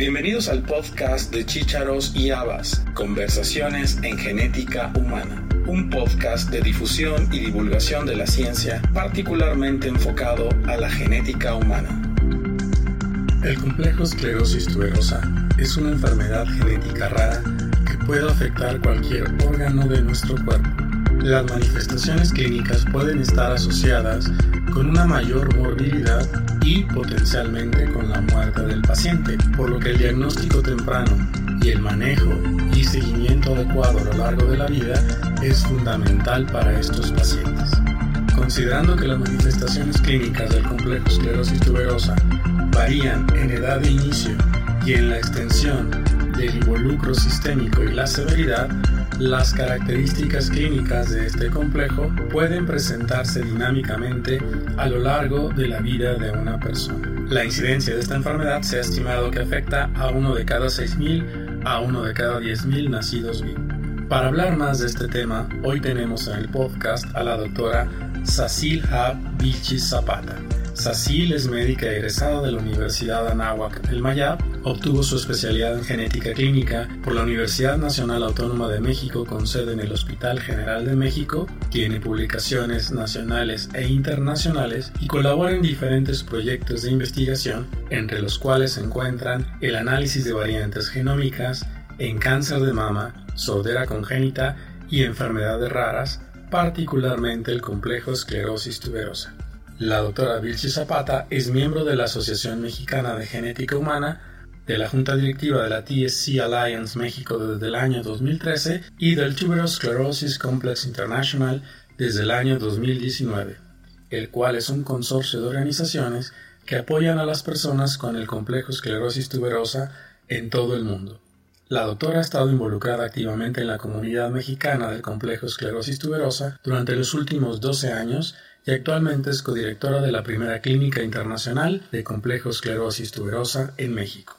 Bienvenidos al podcast de Chícharos y Habas, Conversaciones en Genética Humana, un podcast de difusión y divulgación de la ciencia particularmente enfocado a la genética humana. El complejo esclerosis tuberosa es una enfermedad genética rara que puede afectar cualquier órgano de nuestro cuerpo. Las manifestaciones clínicas pueden estar asociadas con una mayor morbilidad y potencialmente con la muerte del paciente, por lo que el diagnóstico temprano y el manejo y seguimiento adecuado a lo largo de la vida es fundamental para estos pacientes. Considerando que las manifestaciones clínicas del complejo esclerosis tuberosa varían en edad de inicio y en la extensión del involucro sistémico y la severidad, las características clínicas de este complejo pueden presentarse dinámicamente a lo largo de la vida de una persona. La incidencia de esta enfermedad se ha estimado que afecta a uno de cada 6.000 a uno de cada 10.000 nacidos vivos. Para hablar más de este tema, hoy tenemos en el podcast a la doctora Sacil Hab Vilchis Zapata. Sacil es médica egresada de la Universidad Anáhuac del Mayab, obtuvo su especialidad en genética clínica por la Universidad Nacional Autónoma de México con sede en el Hospital General de México, tiene publicaciones nacionales e internacionales y colabora en diferentes proyectos de investigación, entre los cuales se encuentran el análisis de variantes genómicas en cáncer de mama, sordera congénita y enfermedades raras, particularmente el complejo esclerosis tuberosa. La doctora Vilchi Zapata es miembro de la Asociación Mexicana de Genética Humana, de la Junta Directiva de la TSC Alliance México desde el año 2013 y del Tuberous Sclerosis Complex International desde el año 2019, el cual es un consorcio de organizaciones que apoyan a las personas con el complejo esclerosis tuberosa en todo el mundo. La doctora ha estado involucrada activamente en la comunidad mexicana del complejo esclerosis tuberosa durante los últimos 12 años y actualmente es codirectora de la primera clínica internacional de complejo esclerosis tuberosa en México.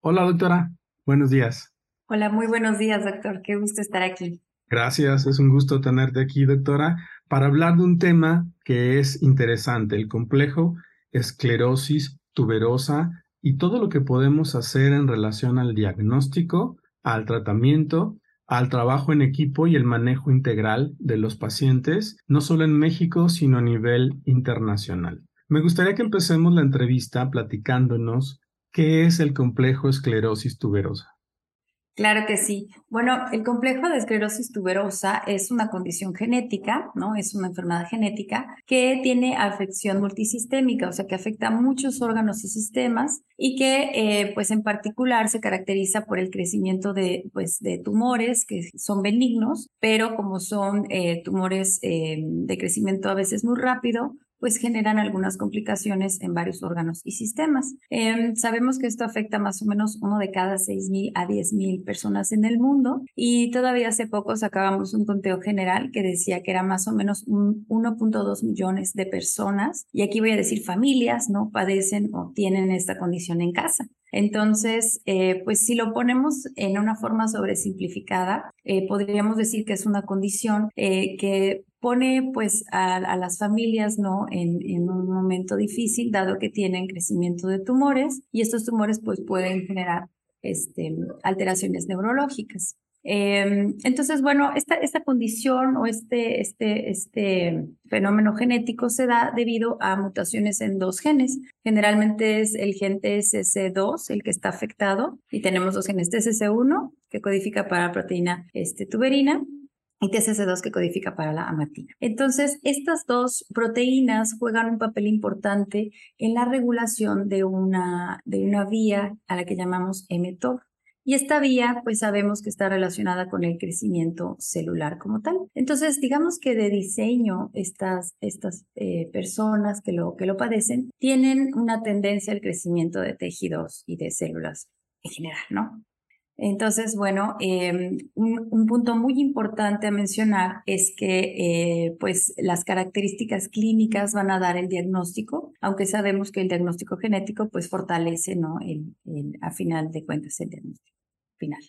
Hola doctora, buenos días. Hola, muy buenos días doctor, qué gusto estar aquí. Gracias, es un gusto tenerte aquí doctora para hablar de un tema que es interesante, el complejo esclerosis tuberosa y todo lo que podemos hacer en relación al diagnóstico, al tratamiento al trabajo en equipo y el manejo integral de los pacientes, no solo en México, sino a nivel internacional. Me gustaría que empecemos la entrevista platicándonos qué es el complejo esclerosis tuberosa. Claro que sí. Bueno, el complejo de esclerosis tuberosa es una condición genética, ¿no? Es una enfermedad genética que tiene afección multisistémica, o sea, que afecta a muchos órganos y sistemas y que, eh, pues, en particular se caracteriza por el crecimiento de, pues, de tumores que son benignos, pero como son eh, tumores eh, de crecimiento a veces muy rápido, pues generan algunas complicaciones en varios órganos y sistemas. Em, sabemos que esto afecta más o menos uno de cada 6.000 a 10.000 personas en el mundo y todavía hace poco sacábamos un conteo general que decía que era más o menos 1.2 millones de personas y aquí voy a decir familias, ¿no? Padecen o tienen esta condición en casa. Entonces, eh, pues si lo ponemos en una forma sobresimplificada, eh, podríamos decir que es una condición eh, que pone pues a, las familias no en, un momento difícil dado que tienen crecimiento de tumores y estos tumores pues pueden generar este, alteraciones neurológicas. Em, entonces, bueno, esta, esta condición o este, este, este fenómeno genético se da debido a mutaciones en dos genes. Generalmente es el gen TSC2 el que está afectado y tenemos dos genes TSC1 que codifica para proteína este, tuberina y TSC2 que codifica para la amatina. Entonces, estas dos proteínas juegan un papel importante en la regulación de una, de una vía a la que llamamos mTOR. Y esta vía, pues sabemos que está relacionada con el crecimiento celular como tal. Entonces, digamos que de diseño, estas, estas eh, personas que lo, que lo padecen tienen una tendencia al crecimiento de tejidos y de células en general, ¿no? Entonces, bueno, em, un, punto muy importante a mencionar es que eh, pues las características clínicas van a dar el diagnóstico, aunque sabemos que el diagnóstico genético pues fortalece, ¿no? El, a final de cuentas el diagnóstico final.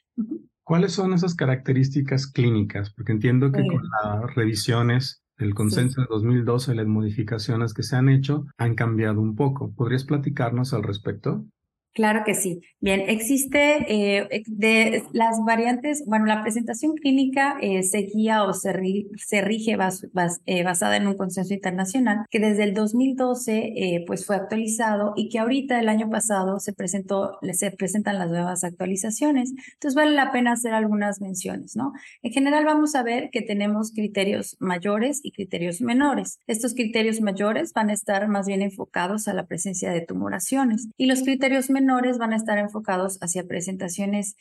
¿Cuáles son esas características clínicas? Porque entiendo que con las revisiones del consenso de 2012 y las modificaciones que se han hecho han cambiado un poco. ¿Podrías platicarnos al respecto? Claro que sí. Bien, existe eh, de las variantes, bueno, la presentación clínica eh, se guía o se, rige eh, basada en un consenso internacional que desde el 2012 pues fue actualizado y que ahorita el año pasado se presentó, se presentan las nuevas actualizaciones. Entonces vale la pena hacer algunas menciones, ¿no? En general vamos a ver que tenemos criterios mayores y criterios menores. Estos criterios mayores van a estar más bien enfocados a la presencia de tumoraciones y los criterios menores menores van a estar enfocados hacia presentaciones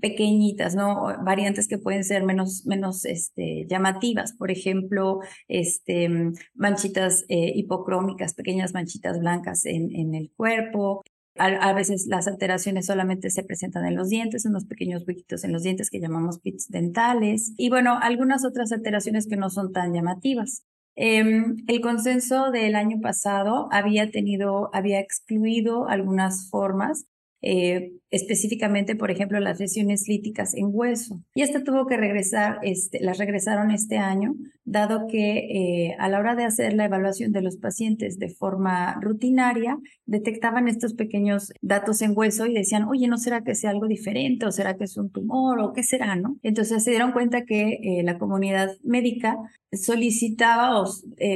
pequeñitas, ¿no? Variantes que pueden ser menos, menos este, llamativas, por ejemplo, este, manchitas eh, hipocrómicas, pequeñas manchitas blancas en, en el cuerpo, a, veces las alteraciones solamente se presentan en los dientes, en los pequeños huequitos en los dientes que llamamos pits dentales. Y bueno, algunas otras alteraciones que no son tan llamativas. Em, el consenso del año pasado había tenido, había excluido algunas formas eh, específicamente, por ejemplo, las lesiones líticas en hueso. Y esta tuvo que regresar, este, las regresaron este año, dado que eh, a la hora de hacer la evaluación de los pacientes de forma rutinaria, detectaban estos pequeños datos en hueso y decían, oye, ¿no será que sea algo diferente o será que es un tumor o qué será, no? Entonces se dieron cuenta que eh, la comunidad médica solicitaba o,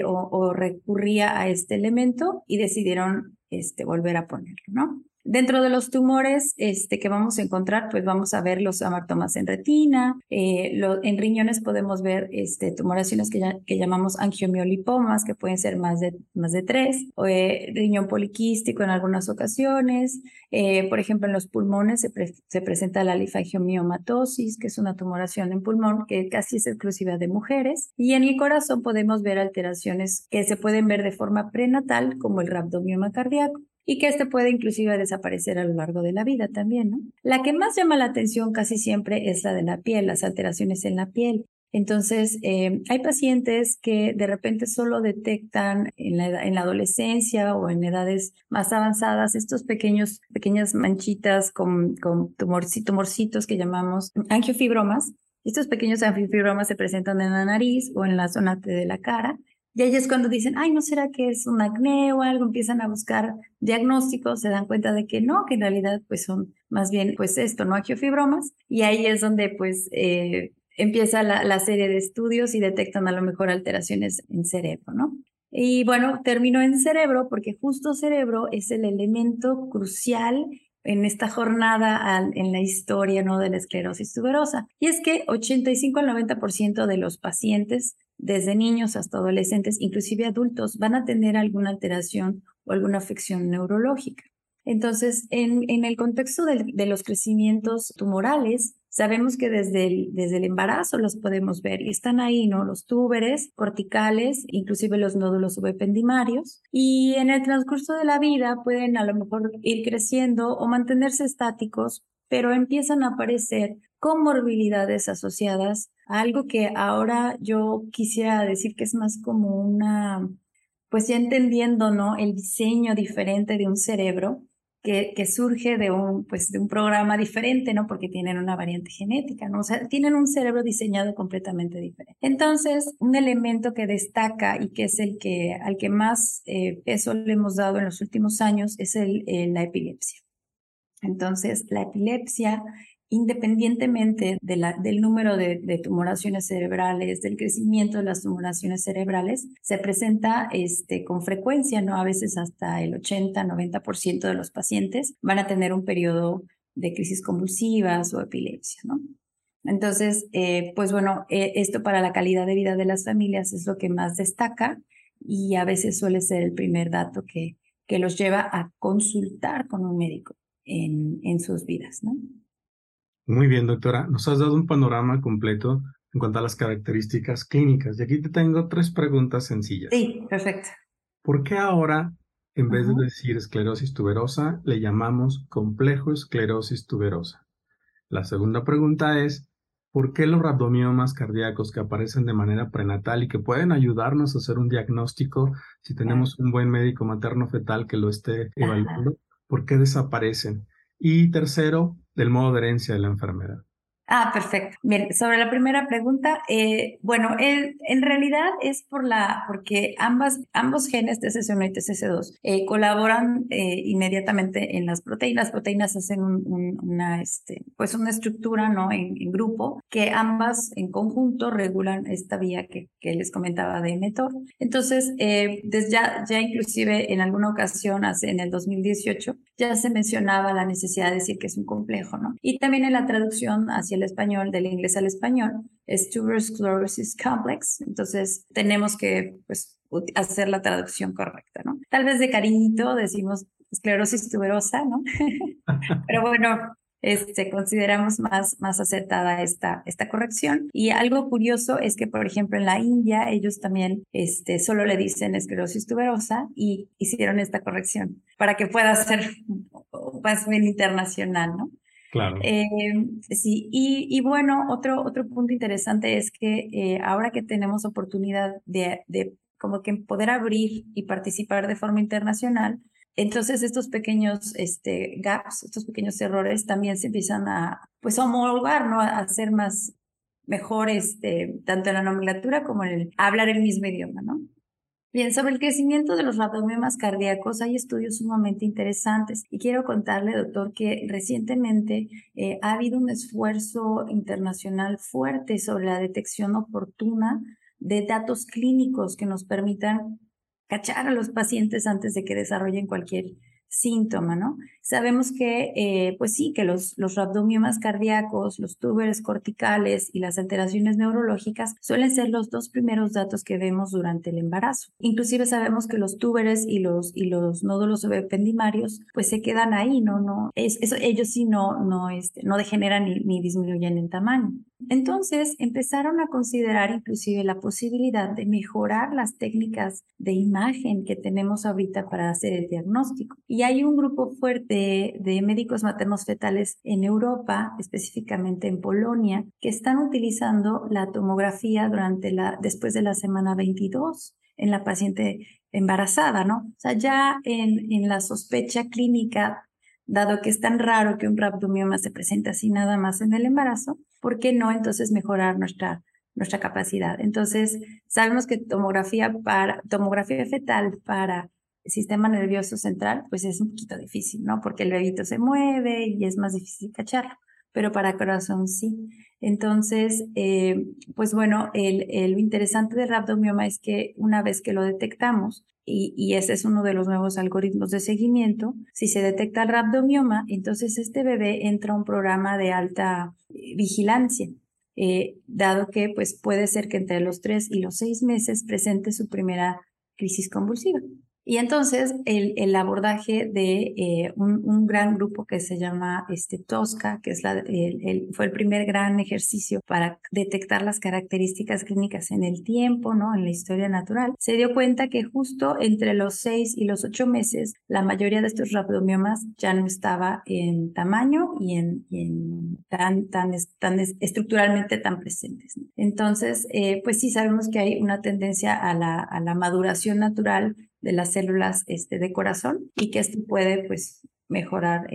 o, recurría a este elemento y decidieron este, volver a ponerlo, ¿no? Dentro de los tumores este, que vamos a encontrar, pues vamos a ver los amartomas en retina, eh, en riñones podemos ver este, tumoraciones que, llamamos angiomiolipomas, que pueden ser más de, más de tres, o, eh, riñón poliquístico en algunas ocasiones. Eh, por ejemplo, en los pulmones se, se presenta la linfangiomiomatosis, que es una tumoración en pulmón que casi es exclusiva de mujeres. Y en el corazón podemos ver alteraciones que se pueden ver de forma prenatal, como el rhabdomioma cardíaco y que este puede inclusive desaparecer a lo largo de la vida también, ¿no? La que más llama la atención casi siempre es la de la piel, las alteraciones en la piel. Entonces, eh, hay pacientes que de repente solo detectan en la, en la, adolescencia o en edades más avanzadas estos pequeños, pequeñas manchitas con, con tumorcitos que llamamos angiofibromas. Estos pequeños angiofibromas se presentan en la nariz o en la zona de la cara y ahí es cuando dicen, ay, ¿no será que es un acné o algo? Empiezan a buscar diagnósticos, se dan cuenta de que no, que en realidad pues son más bien pues esto, ¿no? Angiofibromas. Y ahí es donde pues eh, empieza la, serie de estudios y detectan a lo mejor alteraciones en cerebro, ¿no? Y bueno, termino en cerebro porque justo cerebro es el elemento crucial en esta jornada en la historia ¿no? de la esclerosis tuberosa. Y es que 85 al 90% de los pacientes desde niños hasta adolescentes, inclusive adultos, van a tener alguna alteración o alguna afección neurológica. Entonces, en, el contexto de, los crecimientos tumorales, sabemos que desde el, desde el embarazo los podemos ver y están ahí, ¿no? Los túberes corticales, inclusive los nódulos subependimarios. Y en el transcurso de la vida pueden a lo mejor ir creciendo o mantenerse estáticos, pero empiezan a aparecer comorbilidades asociadas algo que ahora yo quisiera decir que es más como una, pues ya entendiendo, ¿no? El diseño diferente de un cerebro que, que, surge de un, pues de un programa diferente, ¿no? Porque tienen una variante genética, ¿no? O sea, tienen un cerebro diseñado completamente diferente. Entonces, un elemento que destaca y que es el que, al que más eh, peso le hemos dado en los últimos años es el, la epilepsia. Entonces, la epilepsia independientemente del número de, de, tumoraciones cerebrales, del crecimiento de las tumoraciones cerebrales, se presenta este, con frecuencia, ¿no? A veces hasta el 80-90% de los pacientes van a tener un periodo de crisis convulsivas o epilepsia, ¿no? Entonces, eh, pues bueno, eh, esto para la calidad de vida de las familias es lo que más destaca y a veces suele ser el primer dato que, que los lleva a consultar con un médico en, en sus vidas, ¿no? Muy bien, doctora. Nos has dado un panorama completo en cuanto a las características clínicas. Y aquí te tengo tres preguntas sencillas. Sí, perfecto. ¿Por qué ahora, en vez de decir esclerosis tuberosa, le llamamos complejo esclerosis tuberosa? La segunda pregunta es, ¿por qué los rabdomiomas cardíacos que aparecen de manera prenatal y que pueden ayudarnos a hacer un diagnóstico si tenemos un buen médico materno fetal que lo esté evaluando, ¿por qué desaparecen? Y tercero, del modo de herencia de la enfermedad. Ah, perfecto. Bien, sobre la primera pregunta, eh, bueno, en realidad es por la, porque ambas, ambos genes TCC1 y TCC2 eh, colaboran eh, inmediatamente en las proteínas. Proteínas hacen una, este, pues una estructura, ¿no? En, grupo, que ambas en conjunto regulan esta vía que, les comentaba de mTOR. Entonces, desde ya, ya inclusive en alguna ocasión, en el 2018, ya se mencionaba la necesidad de decir que es un complejo, ¿no? Y también en la traducción hacia el español, del inglés al español, es tuberculosis complex. Entonces, tenemos que pues, hacer la traducción correcta, ¿no? Tal vez de cariñito decimos esclerosis tuberosa, ¿no? Pero bueno, este, consideramos más, más acertada esta, esta corrección. Y algo curioso es que, por ejemplo, en la India, ellos también este, solo le dicen esclerosis tuberosa y hicieron esta corrección para que pueda ser más bien internacional, ¿no? Claro. Eh, sí, y, bueno, otro, otro punto interesante es que eh, ahora que tenemos oportunidad de, de como que poder abrir y participar de forma internacional, entonces estos pequeños este, gaps, estos pequeños errores también se empiezan a, pues, homologar, ¿no? A ser más, mejor, este, tanto en la nomenclatura como en el hablar el mismo idioma, ¿no? Bien, sobre el crecimiento de los rabdomiomas cardíacos hay estudios sumamente interesantes y quiero contarle, doctor, que recientemente eh, ha habido un esfuerzo internacional fuerte sobre la detección oportuna de datos clínicos que nos permitan cachar a los pacientes antes de que desarrollen cualquier síntoma, ¿no? Sabemos que, eh, pues sí, que los, los rabdomiomas cardíacos, los túberes corticales y las alteraciones neurológicas suelen ser los dos primeros datos que vemos durante el embarazo. Inclusive sabemos que los túberes y los, y los nódulos ependimarios, pues se quedan ahí, ¿no? no es, eso, ellos sí no, no, este, no degeneran ni disminuyen en tamaño. Entonces empezaron a considerar inclusive la posibilidad de mejorar las técnicas de imagen que tenemos ahorita para hacer el diagnóstico. Y hay un grupo fuerte de médicos maternos fetales en Europa, específicamente en Polonia, que están utilizando la tomografía durante la, después de la semana 22 en la paciente embarazada, ¿no? O sea, ya en, en la sospecha clínica dado que es tan raro que un rhabdomioma se presente así nada más en el embarazo, ¿por qué no entonces mejorar nuestra, nuestra capacidad? Entonces, sabemos que tomografía, para, tomografía fetal para el sistema nervioso central, pues es un poquito difícil, ¿no? Porque el bebito se mueve y es más difícil cacharlo, pero para corazón sí. Entonces, eh, pues bueno, el, lo interesante del rhabdomioma es que una vez que lo detectamos, y, ese es uno de los nuevos algoritmos de seguimiento. Si se detecta el rhabdomioma, entonces este bebé entra a un programa de alta eh, vigilancia, eh, dado que pues, puede ser que entre los tres y los seis meses presente su primera crisis convulsiva. Y entonces el, el abordaje de eh, un, un, gran grupo que se llama este, Tosca, que es la, el, fue el primer gran ejercicio para detectar las características clínicas en el tiempo, ¿no? en la historia natural, se dio cuenta que justo entre los seis y los ocho meses, la mayoría de estos rhabdomiomas ya no estaba en tamaño y en, en tan, tan, tan estructuralmente tan presentes. Entonces, eh, pues sí sabemos que hay una tendencia a la, a la maduración natural de las células este, de corazón y que esto puede pues mejorar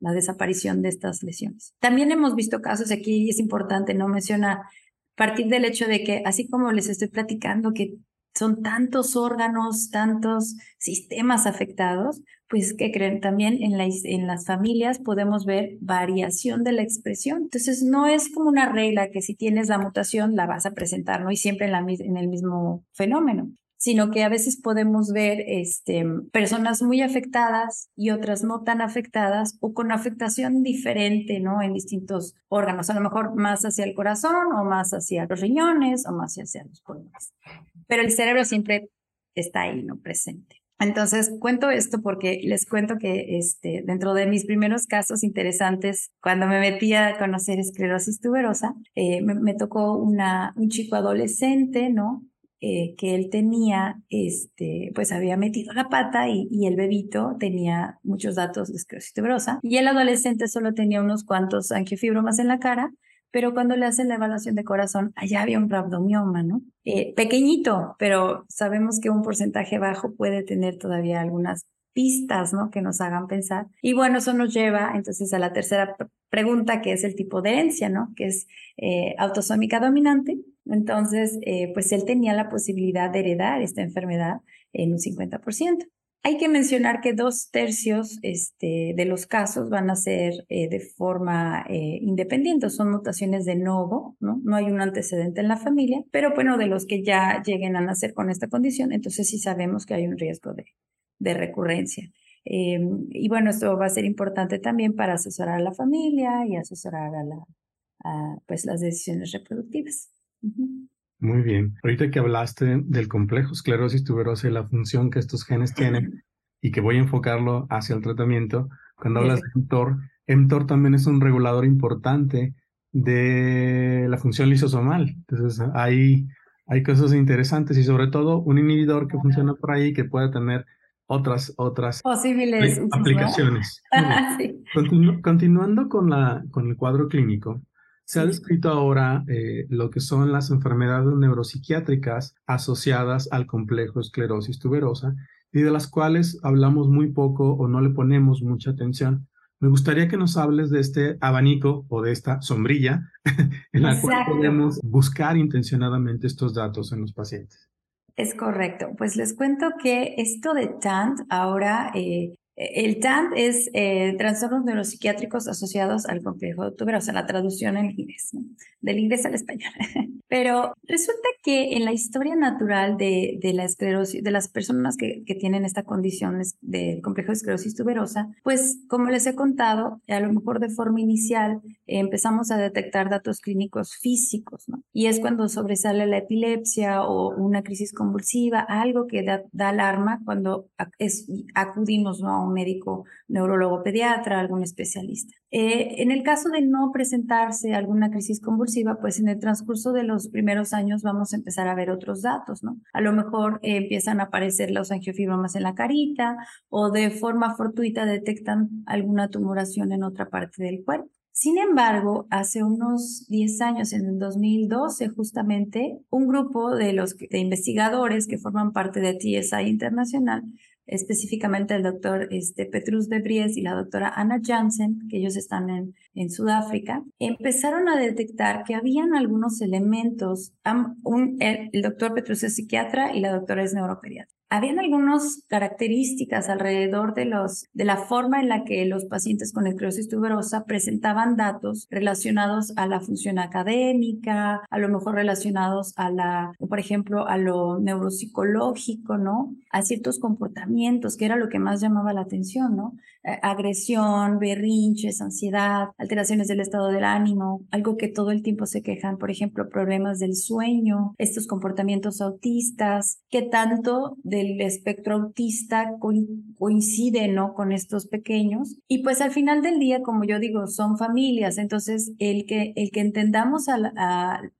la desaparición de estas lesiones. También hemos visto casos, aquí es importante no menciona, partir del hecho de que así como les estoy platicando que son tantos órganos, tantos sistemas afectados, pues que creen también en, la, en las familias podemos ver variación de la expresión. Entonces no es como una regla que si tienes la mutación la vas a presentar, ¿no? Y siempre en, la, en el mismo fenómeno sino que a veces podemos ver este, personas muy afectadas y otras no tan afectadas o con afectación diferente, ¿no? En distintos órganos, a lo mejor más hacia el corazón o más hacia los riñones o más hacia los pulmones. Pero el cerebro siempre está ahí, ¿no? Presente. Entonces, cuento esto porque les cuento que este, dentro de mis primeros casos interesantes, cuando me metí a conocer esclerosis tuberosa, eh, me, me, tocó una, un chico adolescente, ¿no? Eh, que él tenía, este, pues había metido la pata y, el bebito tenía muchos datos de esclerosis tuberosa y el adolescente solo tenía unos cuantos angiofibromas en la cara, pero cuando le hacen la evaluación de corazón, allá había un rhabdomioma, ¿no? Eh, pequeñito, pero sabemos que un porcentaje bajo puede tener todavía algunas pistas, ¿no? Que nos hagan pensar. Y bueno, eso nos lleva entonces a la tercera pregunta, que es el tipo de herencia, ¿no? Que es eh, autosómica dominante. Entonces, eh, pues él tenía la posibilidad de heredar esta enfermedad en un 50%. Hay que mencionar que dos tercios este, de los casos van a ser eh, de forma independiente, son mutaciones de novo, ¿no? No hay un antecedente en la familia, pero bueno, de los que ya lleguen a nacer con esta condición, entonces sí sabemos que hay un riesgo de, de recurrencia. Em, y bueno, esto va a ser importante también para asesorar a la familia y asesorar a, la, pues las decisiones reproductivas. Muy bien. Ahorita que hablaste del complejo esclerosis tuberosa y la función que estos genes tienen y que voy a enfocarlo hacia el tratamiento, cuando hablas de mTOR, mTOR también es un regulador importante de la función lisosomal. Entonces, hay, hay cosas interesantes y sobre todo un inhibidor que funciona por ahí que puede tener otras, otras posibles aplicaciones. continuando con, la, con el cuadro clínico, se ha descrito ahora eh, lo que son las enfermedades neuropsiquiátricas asociadas al complejo esclerosis tuberosa y de las cuales hablamos muy poco o no le ponemos mucha atención. Me gustaría que nos hables de este abanico o de esta sombrilla en la cual podemos buscar intencionadamente estos datos en los pacientes. Es correcto. Pues les cuento que esto de TANT ahora eh, el TAND es eh, trastornos neuropsiquiátricos asociados al complejo tuberoso, la traducción en inglés, del inglés al español. Pero resulta que en la historia natural de, de la esclerosis, de las personas que, que, tienen esta condición del complejo de esclerosis tuberosa, pues como les he contado, a lo mejor de forma inicial empezamos a detectar datos clínicos físicos, ¿no? Y es cuando sobresale la epilepsia o una crisis convulsiva, algo que da, alarma cuando acudimos a un médico neurólogo pediatra, algún especialista. Eh, en el caso de no presentarse alguna crisis convulsiva, pues en el transcurso de los primeros años vamos a empezar a ver otros datos, ¿no? A lo mejor eh, empiezan a aparecer los angiofibromas en la carita o de forma fortuita detectan alguna tumoración en otra parte del cuerpo. Sin embargo, hace unos 10 años, en el 2012 justamente, un grupo de los investigadores que forman parte de TSI Internacional específicamente el doctor este, Petrus de Bries y la doctora Anna Jansen, que ellos están en, en Sudáfrica, empezaron a detectar que habían algunos elementos, un, el, el doctor Petrus es psiquiatra y la doctora es neuropediatra habían algunas características alrededor de, la forma en la que los pacientes con esclerosis tuberosa presentaban datos relacionados a la función académica, a lo mejor relacionados a la, por ejemplo, a lo neuropsicológico, ¿no? A ciertos comportamientos, que era lo que más llamaba la atención, ¿no? Eh, agresión, berrinches, ansiedad, alteraciones del estado del ánimo, algo que todo el tiempo se quejan, por ejemplo, problemas del sueño, estos comportamientos autistas, que tanto de el espectro autista coincide, ¿no? Con estos pequeños. Y pues al final del día, como yo digo, son familias. Entonces, el que, el que entendamos,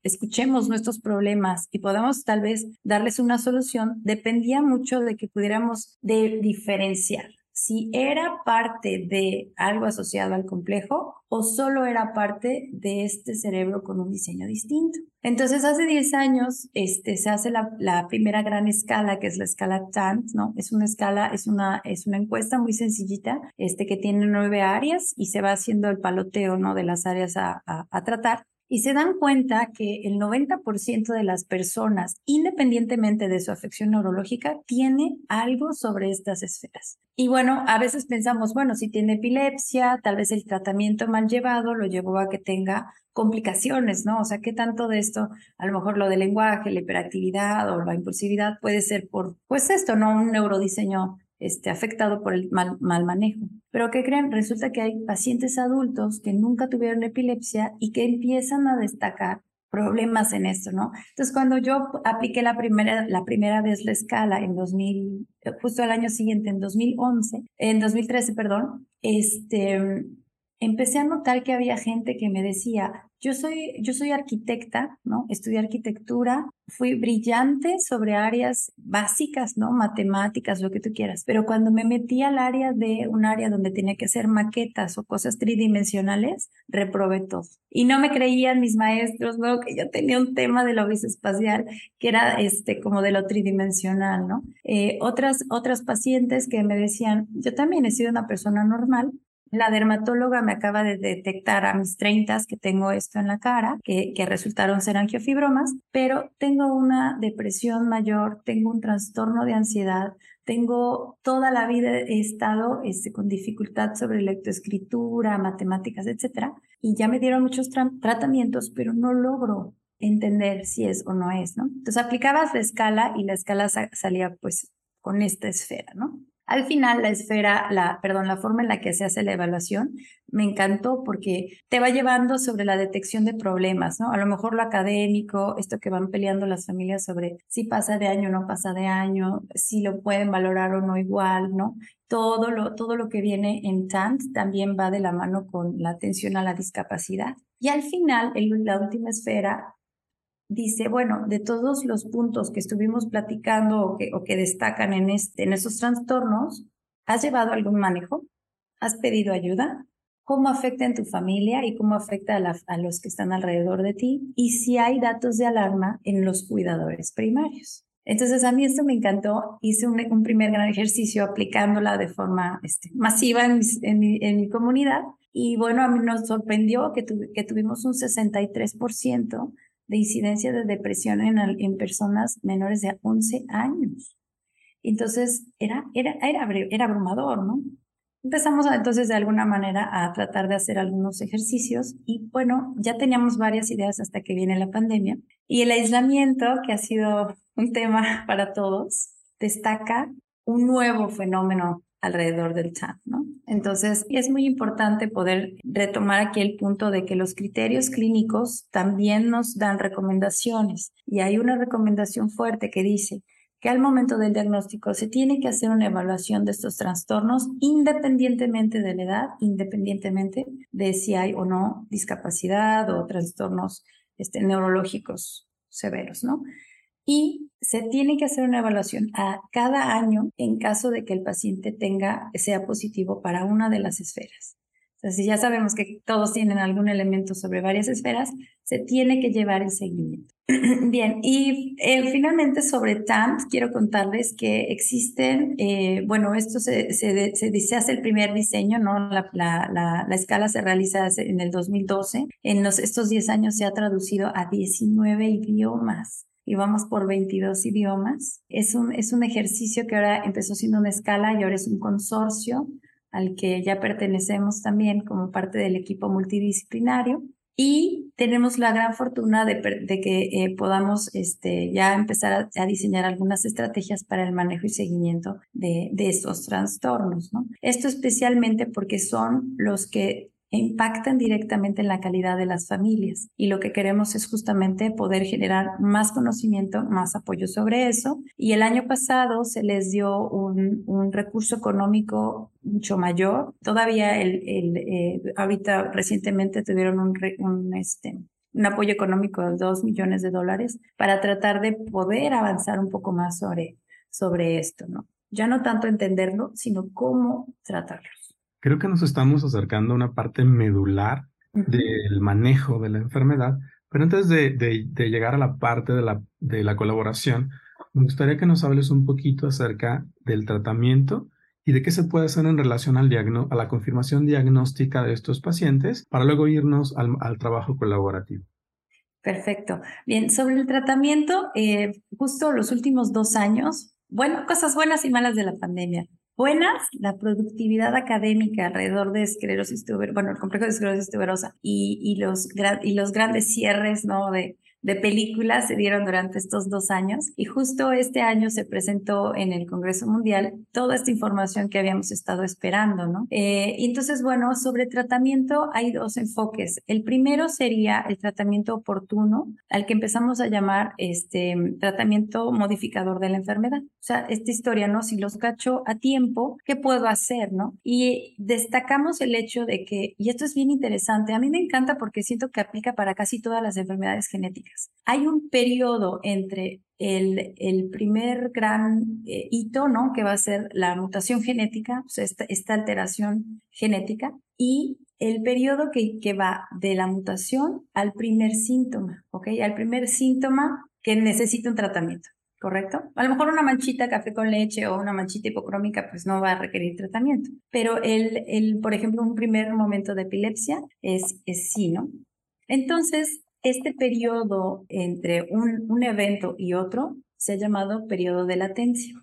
escuchemos nuestros problemas y podamos tal vez darles una solución, dependía mucho de que pudiéramos diferenciar si era parte de algo asociado al complejo o solo era parte de este cerebro con un diseño distinto. Entonces, hace 10 años este, se hace la, la, primera gran escala, que es la escala TANT, ¿no? Es una escala, es una, es una encuesta muy sencillita, este, que tiene nueve áreas y se va haciendo el paloteo, ¿no? De las áreas a, a, a tratar y se dan cuenta que el 90% de las personas, independientemente de su afección neurológica, tiene algo sobre estas esferas. Y bueno, a veces pensamos, bueno, si tiene epilepsia, tal vez el tratamiento mal llevado lo llevó a que tenga complicaciones, ¿no? O sea, ¿qué tanto de esto, a lo mejor lo del lenguaje, la hiperactividad o la impulsividad puede ser por, pues esto, ¿no? Un neurodiseño este, afectado por el mal, mal manejo. Pero ¿qué creen? Resulta que hay pacientes adultos que nunca tuvieron epilepsia y que empiezan a destacar problemas en esto, ¿no? Entonces, cuando yo apliqué la primera, la primera vez la escala en 2000, justo al año siguiente, en 2011, en 2013, perdón, este, empecé a notar que había gente que me decía, yo soy, yo soy arquitecta, ¿no? Estudié arquitectura, fui brillante sobre áreas básicas, ¿no? Matemáticas, lo que tú quieras. Pero cuando me metí al área de un área donde tenía que hacer maquetas o cosas tridimensionales, reprobé todo. Y no me creían mis maestros, ¿no? Que yo tenía un tema de la espacial que era este, como de lo tridimensional, ¿no? Eh, otras, otras pacientes que me decían, yo también he sido una persona normal, la dermatóloga me acaba de detectar a mis 30 que tengo esto en la cara, que, resultaron ser angiofibromas, pero tengo una depresión mayor, tengo un trastorno de ansiedad, tengo toda la vida he estado este, con dificultad sobre lectoescritura, matemáticas, etcétera, y ya me dieron muchos tratamientos, pero no logro entender si es o no es, ¿no? Entonces aplicabas la escala y la escala salía pues con esta esfera, ¿no? Al final, la esfera, la, perdón, la forma en la que se hace la evaluación me encantó porque te va llevando sobre la detección de problemas, ¿no? A lo mejor lo académico, esto que van peleando las familias sobre si pasa de año o no pasa de año, si lo pueden valorar o no igual, ¿no? Todo lo, todo lo que viene en TANT también va de la mano con la atención a la discapacidad. Y al final, en la última esfera, dice, bueno, de todos los puntos que estuvimos platicando o que, o que destacan en, este, en esos trastornos, ¿has llevado algún manejo? ¿Has pedido ayuda? ¿Cómo afecta en tu familia y cómo afecta a, los que están alrededor de ti? Y si hay datos de alarma en los cuidadores primarios. Entonces, a mí esto me encantó. Hice un, primer gran ejercicio aplicándola de forma este, masiva en, en, mi, en, mi, comunidad. Y bueno, a mí nos sorprendió que, tu, que tuvimos un 63% de incidencia de depresión en, personas menores de 11 años. Entonces, era, era, era, era abrumador, ¿no? Empezamos entonces de alguna manera a tratar de hacer algunos ejercicios y bueno, ya teníamos varias ideas hasta que viene la pandemia. Y el aislamiento, que ha sido un tema para todos, destaca un nuevo fenómeno alrededor del chat, ¿no? Entonces, es muy importante poder retomar aquí el punto de que los criterios clínicos también nos dan recomendaciones y hay una recomendación fuerte que dice que al momento del diagnóstico se tiene que hacer una evaluación de estos trastornos independientemente de la edad, independientemente de si hay o no discapacidad o trastornos este, neurológicos severos, ¿no? Y se tiene que hacer una evaluación a cada año en caso de que el paciente tenga, sea positivo para una de las esferas. Entonces, si ya sabemos que todos tienen algún elemento sobre varias esferas, se tiene que llevar el seguimiento. Bien, y eh, finalmente sobre TAMP, quiero contarles que existen, eh, bueno, esto se, se, hace el primer diseño, ¿no? La, la, la, la, escala se realiza en el 2012. En los, estos 10 años se ha traducido a 19 idiomas y vamos por 22 idiomas. Es un, es un ejercicio que ahora empezó siendo una escala y ahora es un consorcio al que ya pertenecemos también como parte del equipo multidisciplinario. Y tenemos la gran fortuna de, de que eh, podamos este, ya empezar a, a, diseñar algunas estrategias para el manejo y seguimiento de, de estos trastornos. ¿no? Esto especialmente porque son los que impactan directamente en la calidad de las familias. Y lo que queremos es justamente poder generar más conocimiento, más apoyo sobre eso. Y el año pasado se les dio un, recurso económico mucho mayor. Todavía el, el eh, ahorita recientemente tuvieron un, un este, un apoyo económico de dos millones de dólares para tratar de poder avanzar un poco más sobre, sobre esto, ¿no? Ya no tanto entenderlo, sino cómo tratarlo creo que nos estamos acercando a una parte medular del manejo de la enfermedad, pero antes de, llegar a la parte de la, de la colaboración, me gustaría que nos hables un poquito acerca del tratamiento y de qué se puede hacer en relación al a la confirmación diagnóstica de estos pacientes para luego irnos al, al trabajo colaborativo. Perfecto. Bien, sobre el tratamiento, eh, justo los últimos dos años, bueno, cosas buenas y malas de la pandemia buenas, la productividad académica alrededor de esclerosis tuberosa, bueno, el complejo de esclerosis tuberosa y, y, los, y los grandes cierres, ¿no? De, de películas se dieron durante estos dos años y justo este año se presentó en el Congreso Mundial toda esta información que habíamos estado esperando, ¿no? Eh, entonces, bueno, sobre tratamiento hay dos enfoques. El primero sería el tratamiento oportuno, al que empezamos a llamar este tratamiento modificador de la enfermedad. O sea, esta historia, ¿no? Si los cacho a tiempo, ¿qué puedo hacer, no? Y destacamos el hecho de que, y esto es bien interesante, a mí me encanta porque siento que aplica para casi todas las enfermedades genéticas. Hay un periodo entre el, el primer gran eh, hito, ¿no? Que va a ser la mutación genética, sea, esta, esta alteración genética, y el periodo que, que va de la mutación al primer síntoma, ¿ok? Al primer síntoma que necesita un tratamiento. ¿correcto? A lo mejor una manchita café con leche o una manchita hipocrómica pues no va a requerir tratamiento, pero el, el por ejemplo, un primer momento de epilepsia es, es sí, ¿no? Entonces, este periodo entre un, evento y otro se ha llamado periodo de latencia.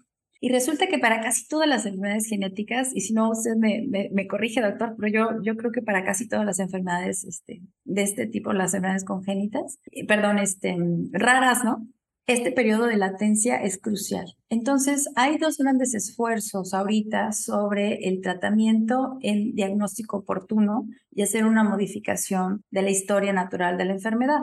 Y resulta que para casi todas las enfermedades genéticas, y si no, usted me, corrige, doctor, pero yo, yo creo que para casi todas las enfermedades este, de este tipo, las enfermedades congénitas, eh, perdón, este, raras, ¿no? Este periodo de latencia es crucial. Entonces, hay dos grandes esfuerzos ahorita sobre el tratamiento en diagnóstico oportuno y hacer una modificación de la historia natural de la enfermedad.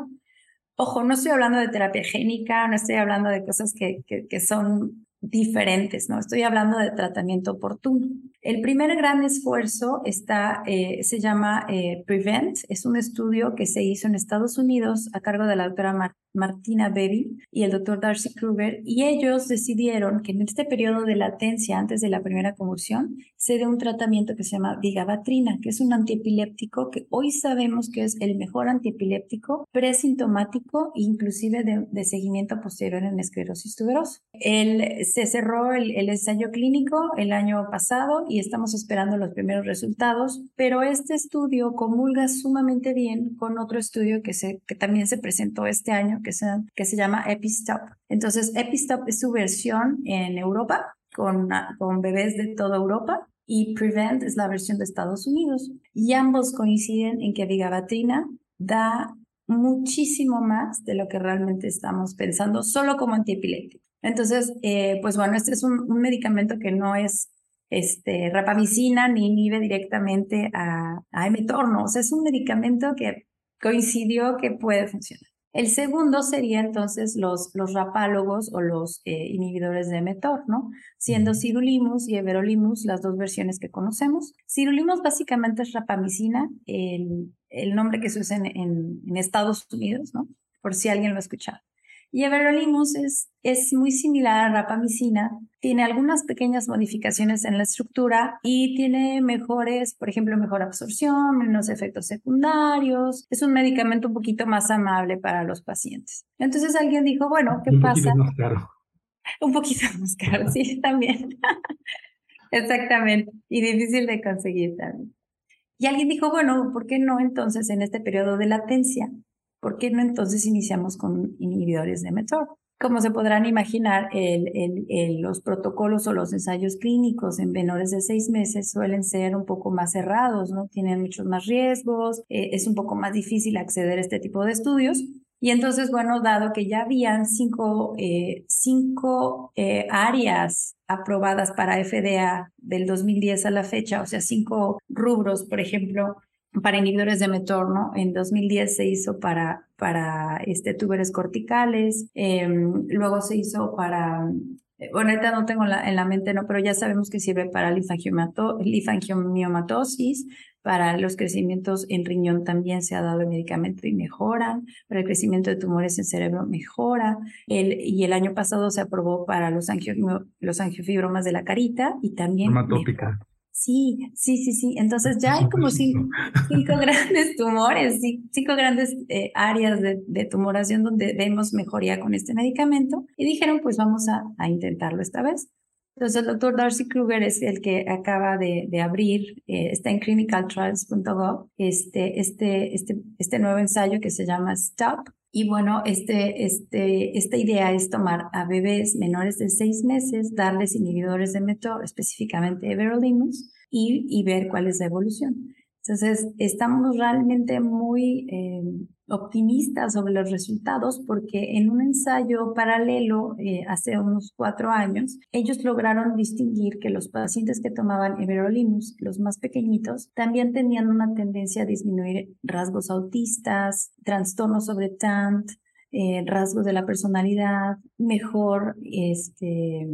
Ojo, no estoy hablando de terapia génica, no estoy hablando de cosas que, que, son diferentes, ¿no? Estoy hablando de tratamiento oportuno. El primer gran esfuerzo está, eh, se llama eh, Prevent, es un estudio que se hizo en Estados Unidos a cargo de la doctora Mar Martina Beby y el doctor Darcy Kruger, y ellos decidieron que en este periodo de latencia antes de la primera convulsión se dé un tratamiento que se llama vigabatrina, que es un antiepiléptico que hoy sabemos que es el mejor antiepiléptico presintomático e inclusive de, seguimiento posterior en esclerosis tuberosa. El, se cerró el, ensayo clínico el año pasado y estamos esperando los primeros resultados, pero este estudio comulga sumamente bien con otro estudio que, se, que también se presentó este año, que se, que se llama Epistop. Entonces, Epistop es su versión en Europa, con, con bebés de toda Europa, y Prevent es la versión de Estados Unidos. Y ambos coinciden en que vigabatrina da muchísimo más de lo que realmente estamos pensando solo como antiepiléptico. Entonces, eh, pues bueno, este es un, medicamento que no es este, rapamicina ni inhibe directamente a, a emetor, O sea, es un medicamento que coincidió que puede funcionar. El segundo sería entonces los, los rapálogos o los eh, inhibidores de mTOR, ¿no? Siendo cirulimus y everolimus las dos versiones que conocemos. Cirulimus básicamente es rapamicina, el, el nombre que se usa en, en, Estados Unidos, ¿no? Por si alguien lo ha escuchado. Y everolimus es, es muy similar a rapamicina, tiene algunas pequeñas modificaciones en la estructura y tiene mejores, por ejemplo, mejor absorción, menos efectos secundarios. Es un medicamento un poquito más amable para los pacientes. Entonces alguien dijo, bueno, ¿qué pasa? Un poquito más caro. Un poquito más caro, sí, también. Exactamente. Y difícil de conseguir también. Y alguien dijo, bueno, ¿por qué no entonces en este periodo de latencia ¿por qué no entonces iniciamos con inhibidores de mTOR? Como se podrán imaginar, los protocolos o los ensayos clínicos en menores de seis meses suelen ser un poco más cerrados, ¿no? Tienen muchos más riesgos, eh, es un poco más difícil acceder a este tipo de estudios. Y entonces, bueno, dado que ya habían cinco, eh, cinco eh, áreas aprobadas para FDA del 2010 a la fecha, o sea, cinco rubros, por ejemplo, para inhibidores de mTOR, ¿no? En 2010 se hizo para, para este, túberes corticales, em, luego se hizo para, eh, bueno, ahorita no tengo la, en la mente, ¿no? Pero ya sabemos que sirve para linfangiomatosis, para los crecimientos en riñón también se ha dado el medicamento y mejoran, para el crecimiento de tumores en cerebro mejora, el, y el año pasado se aprobó para los, angio, los angiofibromas de la carita y también... Sí, sí, sí, sí. Entonces ya hay como cinco, grandes tumores, cinco grandes eh, áreas de, tumoración donde vemos mejoría con este medicamento y dijeron pues vamos a, intentarlo esta vez. Entonces el doctor Darcy Kruger es el que acaba de, abrir, eh, está en clinicaltrials.gov, este, este, este, este nuevo ensayo que se llama STOP. Y bueno, este, este, esta idea es tomar a bebés menores de seis meses, darles inhibidores de mTOR, específicamente everolimus, y, y ver cuál es la evolución. Entonces, estamos realmente muy eh, optimistas sobre los resultados porque en un ensayo paralelo eh, hace unos cuatro años, ellos lograron distinguir que los pacientes que tomaban everolimus, los más pequeñitos, también tenían una tendencia a disminuir rasgos autistas, trastornos sobre TANT, eh, rasgos de la personalidad, mejor este,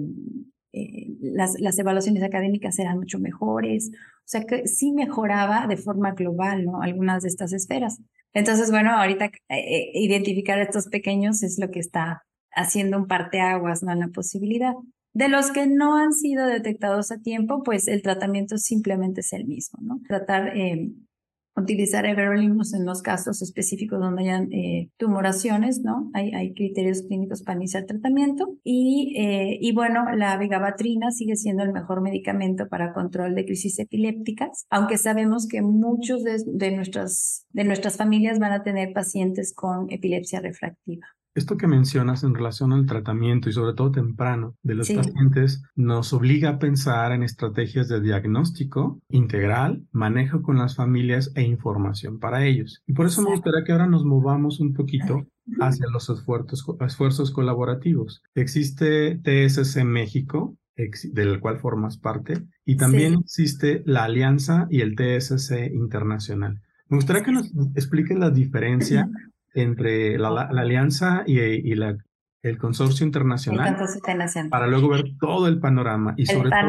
eh, las, las, evaluaciones académicas eran mucho mejores, o sea que sí mejoraba de forma global, ¿no? Algunas de estas esferas. Entonces, bueno, ahorita eh, eh, identificar estos pequeños es lo que está haciendo un parteaguas, ¿no? En la posibilidad. De los que no han sido detectados a tiempo, pues el tratamiento simplemente es el mismo, ¿no? Tratar utilizar everolimus en los casos específicos donde hayan eh, tumoraciones, ¿no? Hay, hay criterios clínicos para iniciar tratamiento y, eh, y bueno, la vigabatrina sigue siendo el mejor medicamento para control de crisis epilépticas, aunque sabemos que muchos de, de, nuestras, de nuestras familias van a tener pacientes con epilepsia refractiva. Esto que mencionas en relación al tratamiento y sobre todo temprano de los pacientes nos obliga a pensar en estrategias de diagnóstico integral, manejo con las familias e información para ellos. Y por eso me gustaría que ahora nos movamos un poquito hacia los esfuerzos, esfuerzos colaborativos. Existe TSC México, del cual formas parte, y también existe la Alianza y el TSC Internacional. Me gustaría que nos expliques la diferencia entre la, alianza y, el consorcio internacional, para luego ver todo el panorama y sobre todo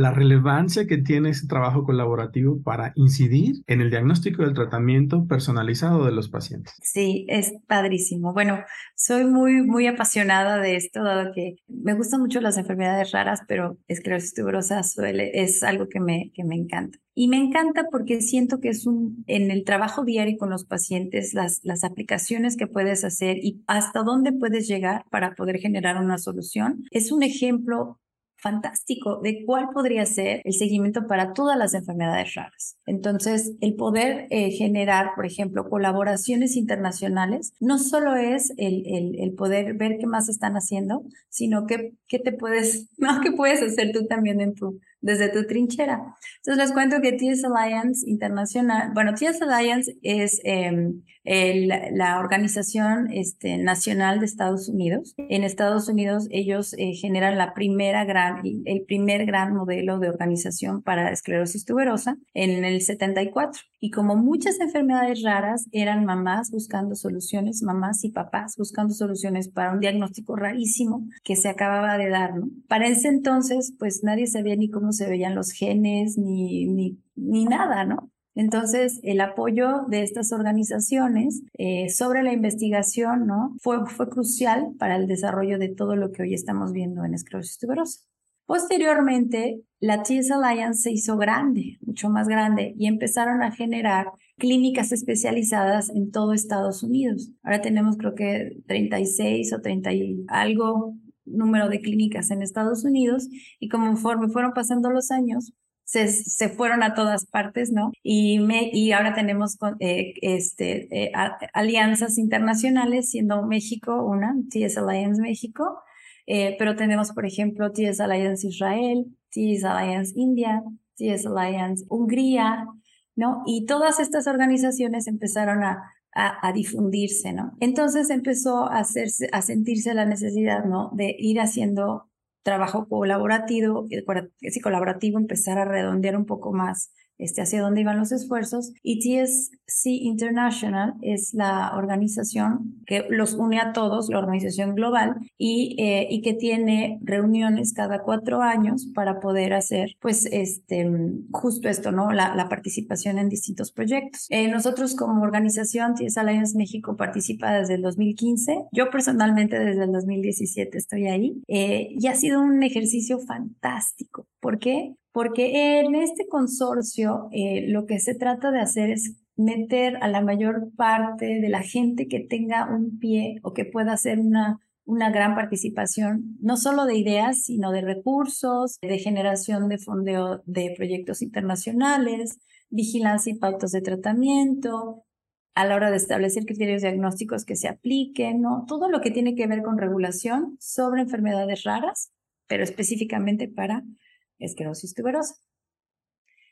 la relevancia que tiene ese trabajo colaborativo para incidir en el diagnóstico del tratamiento personalizado de los pacientes. Sí, es padrísimo. Bueno, soy muy, muy apasionada de esto, dado que me gustan mucho las enfermedades raras, pero esclerosis tuberosa suele, es algo que me, que me encanta. Y me encanta porque siento que es un, en el trabajo diario con los pacientes, las, las aplicaciones que puedes hacer y hasta dónde puedes llegar para poder generar una solución, es un ejemplo fantástico de cuál podría ser el seguimiento para todas las enfermedades raras. Entonces, el poder eh, generar, por ejemplo, colaboraciones internacionales, no solo es el, el, poder ver qué más están haciendo, sino que, qué te puedes, no, qué puedes hacer tú también en tu, desde tu trinchera. Entonces les cuento que TS Alliance Internacional, bueno, TS Alliance es la organización este, nacional de Estados Unidos. En Estados Unidos ellos eh, generan la primera gran, el primer gran modelo de organización para esclerosis tuberosa en el 74. Y como muchas enfermedades raras eran mamás buscando soluciones, mamás y papás buscando soluciones para un diagnóstico rarísimo que se acababa de dar, ¿no? Para ese entonces, pues nadie sabía ni cómo se veían los genes, ni, ni, ni nada, ¿no? Entonces, el apoyo de estas organizaciones eh, sobre la investigación fue crucial para el desarrollo de todo lo que hoy estamos viendo en esclerosis tuberosa. Posteriormente, la TS Alliance se hizo grande, mucho más grande, y empezaron a generar clínicas especializadas en todo Estados Unidos. Ahora tenemos creo que 36 o 30 y algo número de clínicas en Estados Unidos y conforme fueron pasando los años, se, fueron a todas partes, ¿no? Y, me, y ahora tenemos eh, este, eh, alianzas internacionales, siendo México una, TS Alliance México, eh, pero tenemos, por ejemplo, TS Alliance Israel, TS Alliance India, TS Alliance Hungría, ¿no? Y todas estas organizaciones empezaron a, a, difundirse, ¿no? Entonces empezó a, hacerse, a sentirse la necesidad, ¿no? De ir haciendo trabajo colaborativo, sí, colaborativo, empezar a redondear un poco más este, hacia dónde iban los esfuerzos. Y TSC International es la organización que los une a todos, la organización global, y, eh, y que tiene reuniones cada cuatro años para poder hacer, pues, este, justo esto, ¿no? La, la participación en distintos proyectos. Eh, nosotros como organización, TS Alliance México participa desde el 2015. Yo personalmente desde el 2017 estoy ahí. Eh, y ha sido un ejercicio fantástico. ¿Por qué? Porque en este consorcio eh, lo que se trata de hacer es meter a la mayor parte de la gente que tenga un pie o que pueda hacer una, una gran participación, no solo de ideas, sino de recursos, de generación de fondeo de proyectos internacionales, vigilancia y pautas de tratamiento, a la hora de establecer criterios diagnósticos que se apliquen, ¿no? Todo lo que tiene que ver con regulación sobre enfermedades raras, pero específicamente para esclerosis tuberosa.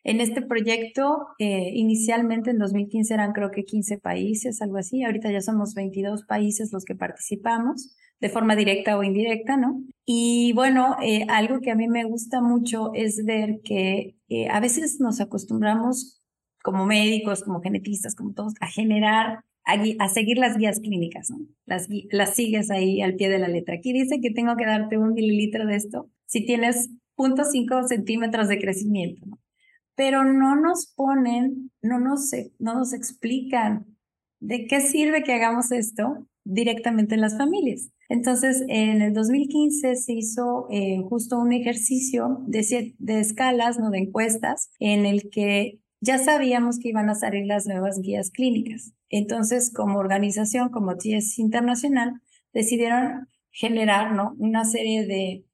En este proyecto, eh, inicialmente en 2015 eran creo que 15 países, algo así. Ahorita ya somos 22 países los que participamos de forma directa o indirecta, ¿no? Y bueno, eh, algo que a mí me gusta mucho es ver que eh, a veces nos acostumbramos como médicos, como genetistas, como todos, a generar, a, seguir las guías clínicas, ¿no? Las, las sigues ahí al pie de la letra. Aquí dice que tengo que darte un mililitro de esto si tienes 0.5 centímetros de crecimiento. Pero no nos ponen, no nos, no nos explican de qué sirve que hagamos esto directamente en las familias. Entonces, en el 2015 se hizo eh, justo un ejercicio de, de escalas, no de encuestas, en el que ya sabíamos que iban a salir las nuevas guías clínicas. Entonces, como organización, como TS Internacional, decidieron generar ¿no? una serie de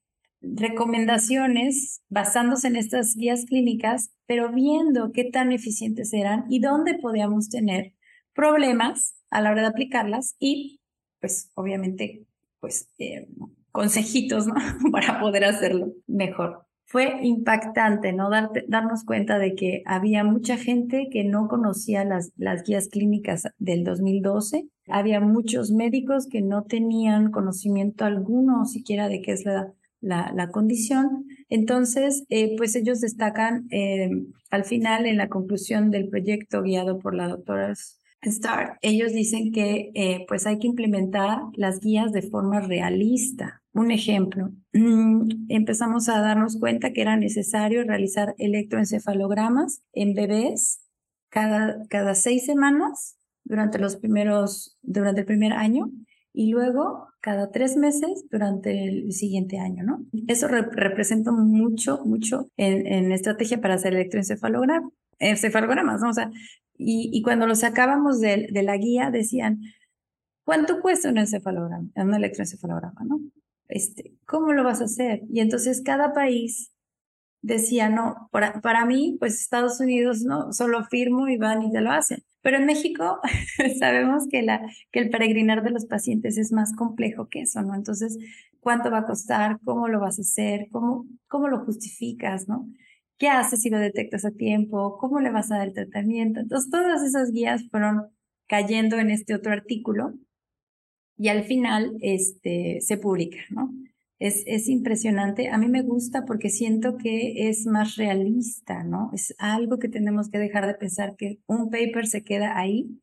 recomendaciones basándose en estas guías clínicas, pero viendo qué tan eficientes eran y dónde podíamos tener problemas a la hora de aplicarlas y, pues, obviamente, pues, eh, consejitos. Para poder hacerlo mejor. Fue impactante, ¿no? darnos cuenta de que había mucha gente que no conocía las, las guías clínicas del 2012. Había muchos médicos que no tenían conocimiento alguno siquiera de qué es la, la, condición. Entonces, eh, pues ellos destacan eh, al final, en la conclusión del proyecto guiado por la doctora Start, ellos dicen que eh, pues hay que implementar las guías de forma realista. Un ejemplo, mm, empezamos a darnos cuenta que era necesario realizar electroencefalogramas en bebés cada, cada seis semanas durante los primeros, durante el primer año y luego cada tres meses durante el siguiente año, ¿no? Eso representa mucho, mucho en, en, estrategia para hacer electroencefalogramas, encefalogramas, ¿no? O sea, y, y cuando lo sacábamos de, de, la guía decían, ¿cuánto cuesta un encefalograma, un electroencefalograma, no? Este, ¿cómo lo vas a hacer? Y entonces cada país decía, no, para, para mí, pues Estados Unidos, no, solo firmo y van y te lo hacen. Pero en México sabemos que, el peregrinar de los pacientes es más complejo que eso, ¿no? Entonces, ¿cuánto va a costar? ¿Cómo lo vas a hacer? ¿Cómo, cómo lo justificas, no? ¿Qué haces si lo detectas a tiempo? ¿Cómo le vas a dar el tratamiento? Entonces, todas esas guías fueron cayendo en este otro artículo y al final este, se publica, ¿no? Es, es impresionante. A mí me gusta porque siento que es más realista, ¿no? Es algo que tenemos que dejar de pensar que un paper se queda ahí.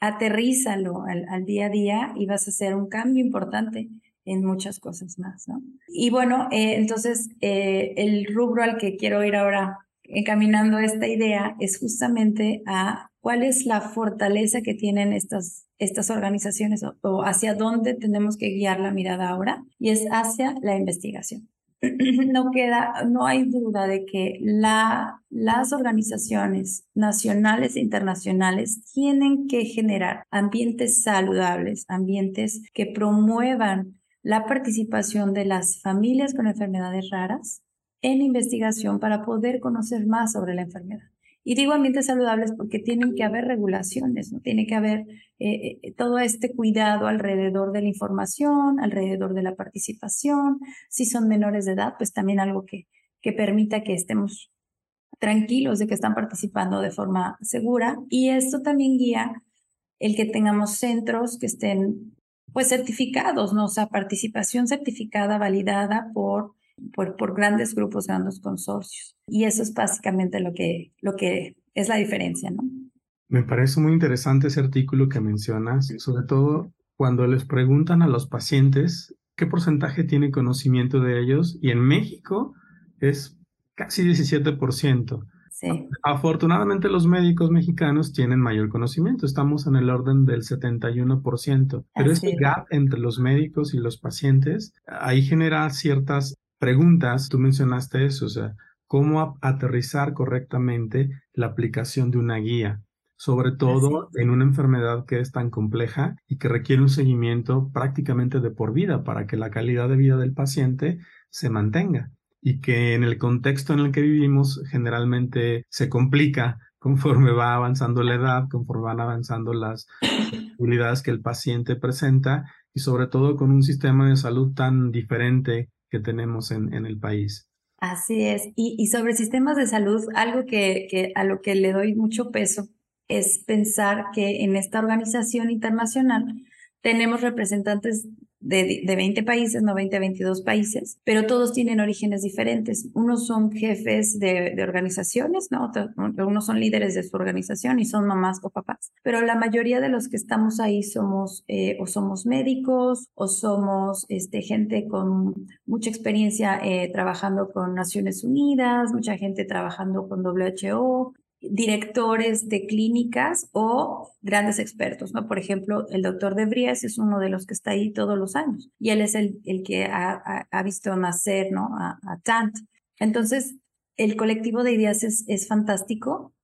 Aterrízalo al, al día a día y vas a hacer un cambio importante en muchas cosas más, ¿no? Y bueno, eh, entonces eh, el rubro al que quiero ir ahora encaminando esta idea es justamente a cuál es la fortaleza que tienen estas, estas organizaciones o, hacia dónde tenemos que guiar la mirada ahora y es hacia la investigación. No queda, no hay duda de que la, las organizaciones nacionales e internacionales tienen que generar ambientes saludables, ambientes que promuevan la participación de las familias con enfermedades raras en investigación para poder conocer más sobre la enfermedad. Y digo ambientes saludables porque tienen que haber regulaciones, ¿no? Tiene que haber eh, eh, todo este cuidado alrededor de la información, alrededor de la participación. Si son menores de edad, pues también algo que, que permita que estemos tranquilos de que están participando de forma segura. Y esto también guía el que tengamos centros que estén pues certificados, ¿no? O sea, participación certificada, validada por por, por grandes grupos, grandes consorcios. Y eso es básicamente lo que, lo que es la diferencia, ¿no? Me parece muy interesante ese artículo que mencionas, sobre todo cuando les preguntan a los pacientes qué porcentaje tiene conocimiento de ellos, y en México es casi 17%. Sí. Afortunadamente los médicos mexicanos tienen mayor conocimiento, estamos en el orden del 71%, pero ese gap entre los médicos y los pacientes ahí genera ciertas preguntas, tú mencionaste eso, o sea, cómo aterrizar correctamente la aplicación de una guía, sobre todo en una enfermedad que es tan compleja y que requiere un seguimiento prácticamente de por vida para que la calidad de vida del paciente se mantenga y que en el contexto en el que vivimos generalmente se complica conforme va avanzando la edad, conforme van avanzando las posibilidades que el paciente presenta y sobre todo con un sistema de salud tan diferente que tenemos en, en el país. Así es. Y, sobre sistemas de salud, algo que, que a lo que le doy mucho peso es pensar que en esta organización internacional tenemos representantes de, de 20 países, no 20, 22 países, pero todos tienen orígenes diferentes. Unos son jefes de, organizaciones, ¿no? Unos son líderes de su organización y son mamás o papás, pero la mayoría de los que estamos ahí somos eh, o somos médicos o somos este, gente con mucha experiencia eh, trabajando con Naciones Unidas, mucha gente trabajando con WHO, directores de clínicas o grandes expertos, ¿no? Por ejemplo, el doctor de Vries es uno de los que está ahí todos los años y él es el, el que ha, ha, visto nacer, ¿no? A, a, Tant. Entonces, el colectivo de ideas es, es fantástico,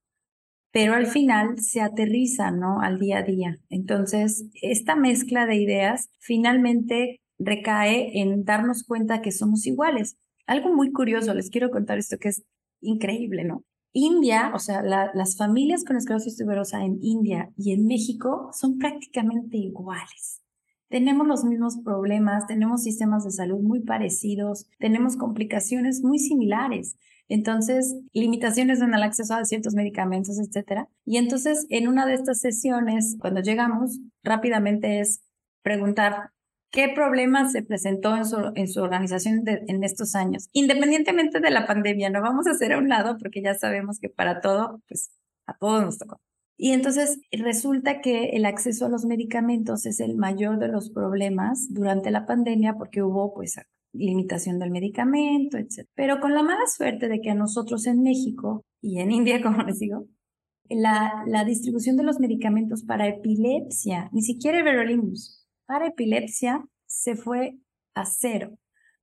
pero al final se aterriza, ¿no? Al día a día. Entonces, esta mezcla de ideas finalmente recae en darnos cuenta que somos iguales. Algo muy curioso, les quiero contar esto que es increíble, ¿no? India, o sea, las familias con esclerosis tuberosa en India y en México son prácticamente iguales. Tenemos los mismos problemas, tenemos sistemas de salud muy parecidos, tenemos complicaciones muy similares. Entonces, limitaciones en el acceso a ciertos medicamentos, etcétera. Y entonces, en una de estas sesiones, cuando llegamos, rápidamente es preguntar ¿Qué problemas se presentó en su, en su organización en estos años? Independientemente de la pandemia, no vamos a hacer a un lado porque ya sabemos que para todo, pues a todos nos tocó. Y entonces resulta que el acceso a los medicamentos es el mayor de los problemas durante la pandemia porque hubo pues limitación del medicamento, etc. Pero con la mala suerte de que a nosotros en México y en India, como les digo, la, la distribución de los medicamentos para epilepsia, ni siquiera everolimus, para epilepsia se fue a cero.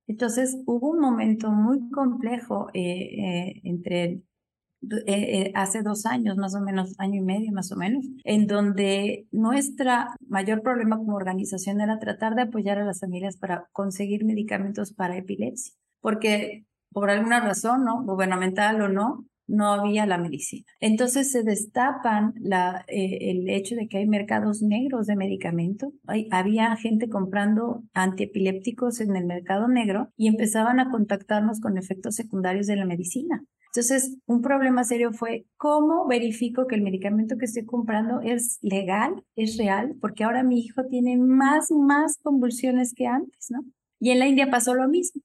Entonces hubo un momento muy complejo eh, eh, entre eh, hace dos años, más o menos, año y medio más o menos, en donde nuestra mayor problema como organización era tratar de apoyar a las familias para conseguir medicamentos para epilepsia, porque por alguna razón, ¿no? Gubernamental o no, no había la medicina. Entonces se destapan la, eh, el hecho de que hay mercados negros de medicamento. Había gente comprando antiepilépticos en el mercado negro y empezaban a contactarnos con efectos secundarios de la medicina. Entonces, un problema serio fue cómo verifico que el medicamento que estoy comprando es legal, es real, porque ahora mi hijo tiene más, más convulsiones que antes, ¿no? Y en la India pasó lo mismo.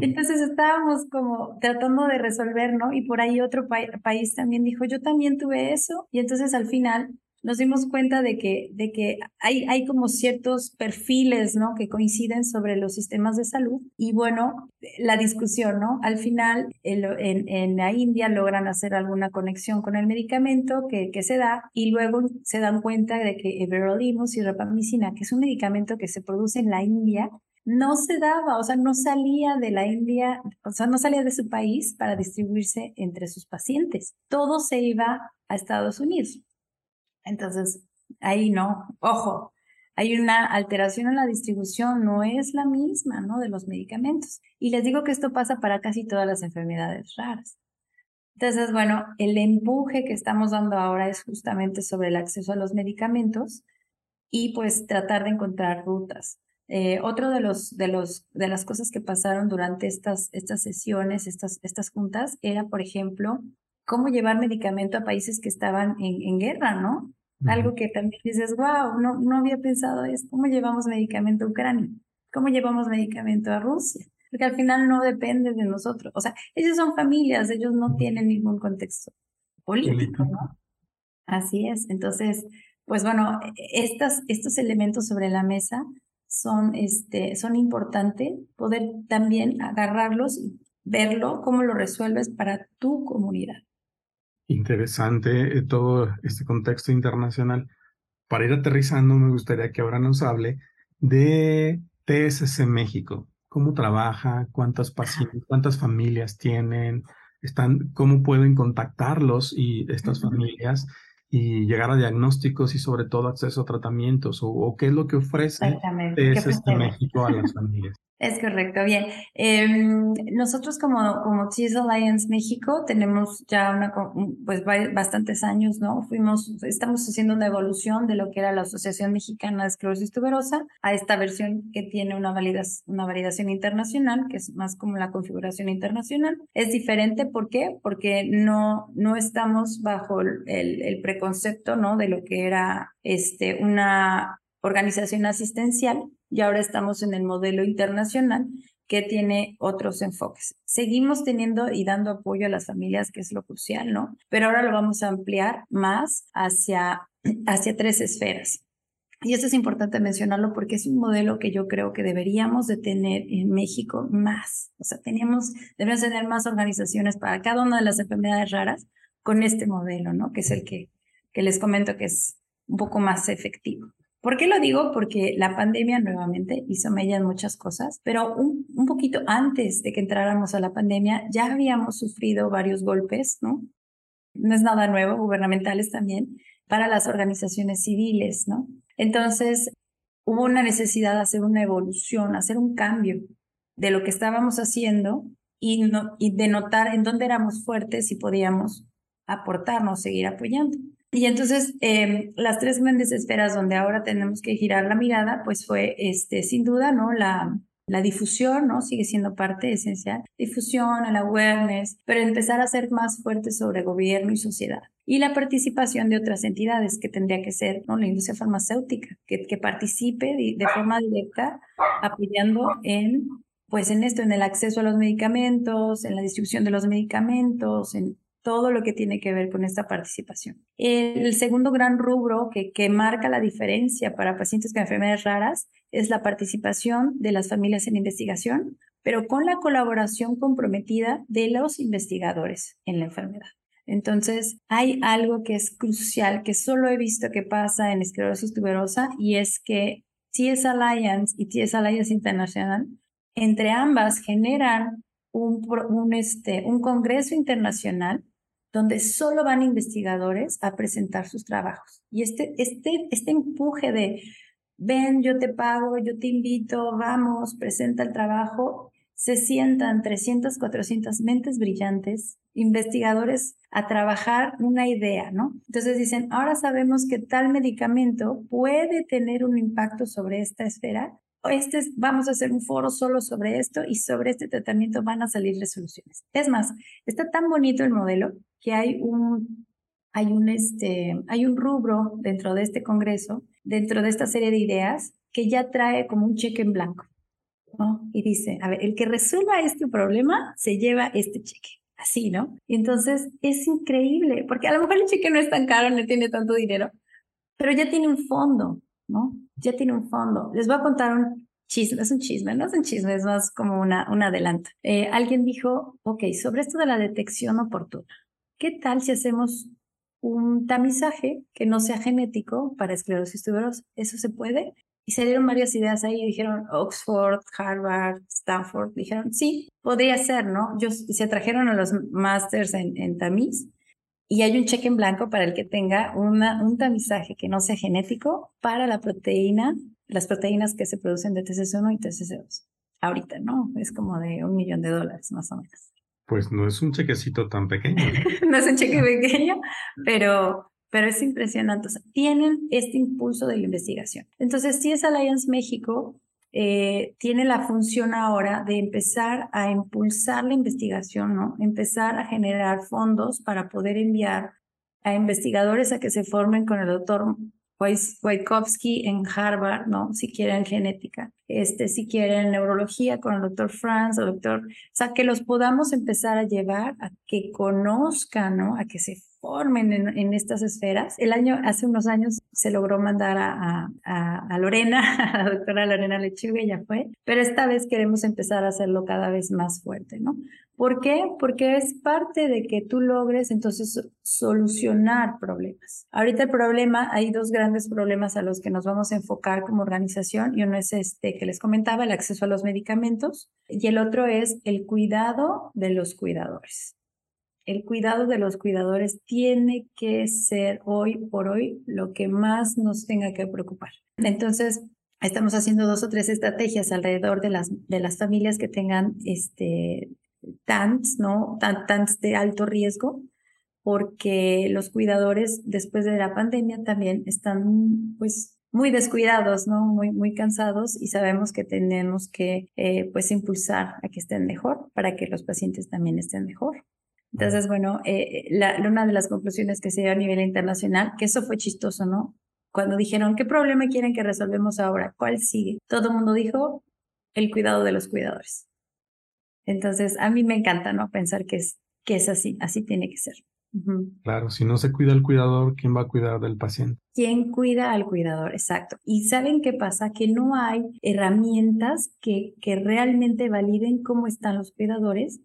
Entonces estábamos como tratando de resolver, ¿no? Y por ahí otro país también dijo, yo también tuve eso. Y entonces al final nos dimos cuenta de que, de que hay, hay como ciertos perfiles, ¿no? Que coinciden sobre los sistemas de salud. Y bueno, la discusión, ¿no? Al final, en, en la India logran hacer alguna conexión con el medicamento que, que se da y luego se dan cuenta de que everolimus y rapamicina, que es un medicamento que se produce en la India, no se daba, o sea, no salía de la India, o sea, no salía de su país para distribuirse entre sus pacientes. Todo se iba a Estados Unidos. Entonces, ahí no, ojo, hay una alteración en la distribución, no es la misma, ¿no? De los medicamentos. Y les digo que esto pasa para casi todas las enfermedades raras. Entonces, bueno, el empuje que estamos dando ahora es justamente sobre el acceso a los medicamentos y pues tratar de encontrar rutas. Eh, otro de los, de los, de las cosas que pasaron durante estas, estas sesiones, estas, estas juntas, era, por ejemplo, cómo llevar medicamento a países que estaban en, en guerra, ¿no? Algo que también dices, wow, no, no había pensado esto. ¿Cómo llevamos medicamento a Ucrania? ¿Cómo llevamos medicamento a Rusia? Porque al final no depende de nosotros. O sea, ellos son familias, ellos no tienen ningún contexto político, ¿no? Así es. Entonces, pues bueno, estas, estos elementos sobre la mesa son, este, son importantes, poder también agarrarlos y verlo, cómo lo resuelves para tu comunidad. Interesante eh, todo este contexto internacional. Para ir aterrizando, me gustaría que ahora nos hable de TSC México. ¿Cómo trabaja? ¿Cuántas pacientes, cuántas familias tienen? Están, ¿Cómo pueden contactarlos y estas familias? Y llegar a diagnósticos y sobre todo acceso a tratamientos o, qué es lo que ofrece este México a las familias. Es correcto, bien. Em, nosotros como, como Cheese Alliance México tenemos ya una, pues bastantes años, ¿no? Fuimos, estamos haciendo una evolución de lo que era la Asociación Mexicana de Esclerosis Tuberosa a esta versión que tiene una, validación, una validación internacional, que es más como la configuración internacional. Es diferente, ¿por qué? Porque no, no estamos bajo el, el preconcepto, ¿no? De lo que era este, una organización asistencial y ahora estamos en el modelo internacional que tiene otros enfoques. Seguimos teniendo y dando apoyo a las familias, que es lo crucial, ¿no? Pero ahora lo vamos a ampliar más hacia, hacia tres esferas. Y esto es importante mencionarlo porque es un modelo que yo creo que deberíamos de tener en México más. O sea, teníamos, deberíamos tener más organizaciones para cada una de las enfermedades raras con este modelo, ¿no? Que es el que, que les comento que es un poco más efectivo. ¿Por qué lo digo? Porque la pandemia nuevamente hizo mella en muchas cosas, pero un, un, poquito antes de que entráramos a la pandemia ya habíamos sufrido varios golpes, ¿no? No es nada nuevo, gubernamentales también, para las organizaciones civiles, ¿no? Entonces, hubo una necesidad de hacer una evolución, hacer un cambio de lo que estábamos haciendo y, no, y de notar en dónde éramos fuertes y podíamos aportarnos, seguir apoyando. Y entonces, eh, las tres grandes esferas donde ahora tenemos que girar la mirada, pues fue, este, sin duda, ¿no? La, la difusión, ¿no? Sigue siendo parte esencial. Difusión, el awareness, pero empezar a ser más fuerte sobre gobierno y sociedad. Y la participación de otras entidades, que tendría que ser, ¿no? La industria farmacéutica, que, que participe de, de forma directa apoyando en pues en esto, en el acceso a los medicamentos, en la distribución de los medicamentos, en todo lo que tiene que ver con esta participación. El segundo gran rubro que, que marca la diferencia para pacientes con enfermedades raras es la participación de las familias en investigación, pero con la colaboración comprometida de los investigadores en la enfermedad. Entonces, hay algo que es crucial, que solo he visto que pasa en esclerosis tuberosa, y es que TS Alliance y TS Alliance International, entre ambas generan un, un, este, un congreso internacional donde solo van investigadores a presentar sus trabajos. Y este, este, este empuje de, ven, yo te pago, yo te invito, vamos, presenta el trabajo, se sientan 300, 400 mentes brillantes, investigadores a trabajar una idea, ¿no? Entonces dicen, ahora sabemos que tal medicamento puede tener un impacto sobre esta esfera este vamos a hacer un foro solo sobre esto y sobre este tratamiento van a salir resoluciones. Es más, está tan bonito el modelo que hay un, hay un, este, hay un rubro dentro de este congreso, dentro de esta serie de ideas, que ya trae como un cheque en blanco. ¿no? Y dice, a ver, el que resuelva este problema se lleva este cheque. Así, ¿no? Y entonces es increíble, porque a lo mejor el cheque no es tan caro, no tiene tanto dinero, pero ya tiene un fondo, ¿no? Ya tiene un fondo. Les voy a contar un chisme, es un chisme, no es un chisme, es más como una, un adelanto. Eh, alguien dijo, ok, sobre esto de la detección oportuna, ¿qué tal si hacemos un tamizaje que no sea genético para esclerosis tuberosa? ¿Eso se puede? Y salieron varias ideas ahí, dijeron Oxford, Harvard, Stanford, dijeron, sí, podría ser, ¿no? Yo, se trajeron a los masters en, tamiz y hay un cheque en blanco para el que tenga un tamizaje que no sea genético para la proteína, las proteínas que se producen de TCC1 y TCC2. Ahorita, ¿no? Es como de un millón de dólares más o menos. Pues no es un chequecito tan pequeño. no es un cheque pequeño, pero, pero es impresionante. O sea, tienen este impulso de la investigación. Entonces, si es Alliance México, eh, tiene la función ahora de empezar a impulsar la investigación, ¿no? Empezar a generar fondos para poder enviar a investigadores a que se formen con el doctor Wojtkowski en Harvard, ¿no? Si quieren genética, este, si quieren neurología con el doctor Franz, el doctor, o sea, que los podamos empezar a llevar a que conozcan, ¿no? A que se formen en, estas esferas. El año, hace unos años se logró mandar a, a, Lorena, a la doctora Lorena Lechuga, ya fue, pero esta vez queremos empezar a hacerlo cada vez más fuerte, ¿no? ¿Por qué? Porque es parte de que tú logres entonces solucionar problemas. Ahorita el problema, hay dos grandes problemas a los que nos vamos a enfocar como organización y uno es este que les comentaba, el acceso a los medicamentos y el otro es el cuidado de los cuidadores el cuidado de los cuidadores tiene que ser hoy por hoy lo que más nos tenga que preocupar. Entonces, estamos haciendo dos o tres estrategias alrededor de las, de las familias que tengan este, TANTs, ¿no? TANTs de alto riesgo, porque los cuidadores después de la pandemia también están, pues, muy descuidados, ¿no? Muy, muy cansados y sabemos que tenemos que, eh, pues, impulsar a que estén mejor para que los pacientes también estén mejor. Entonces, bueno, eh, la, una de las conclusiones que se dio a nivel internacional, que eso fue chistoso, ¿no? Cuando dijeron, ¿qué problema quieren que resolvemos ahora? ¿Cuál sigue? Todo el mundo dijo, el cuidado de los cuidadores. Entonces, a mí me encanta, ¿no? Pensar que es, que es así, así tiene que ser. Claro, si no se cuida el cuidador, ¿quién va a cuidar del paciente? ¿Quién cuida al cuidador? Exacto. Y ¿saben qué pasa? Que no hay herramientas que, que realmente validen cómo están los cuidadores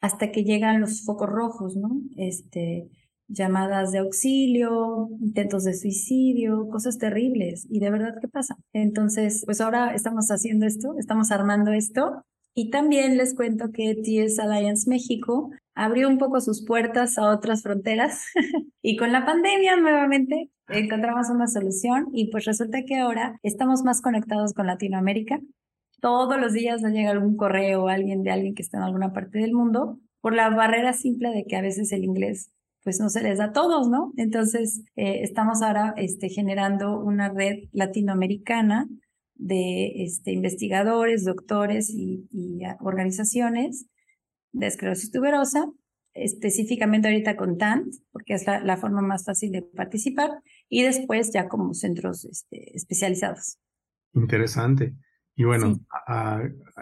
hasta que llegan los focos rojos, ¿no? Este, llamadas de auxilio, intentos de suicidio, cosas terribles. Y de verdad, ¿qué pasa? Entonces, pues ahora estamos haciendo esto, estamos armando esto y también les cuento que TS Alliance México abrió un poco sus puertas a otras fronteras y con la pandemia nuevamente encontramos una solución y pues resulta que ahora estamos más conectados con Latinoamérica. Todos los días nos llega algún correo alguien de alguien que está en alguna parte del mundo por la barrera simple de que a veces el inglés pues no se les da a todos, ¿no? Entonces eh, estamos ahora este, generando una red latinoamericana de este, investigadores, doctores y, organizaciones de esclerosis tuberosa, específicamente ahorita con TANT, porque es la, forma más fácil de participar, y después ya como centros este, especializados. Interesante. Y bueno,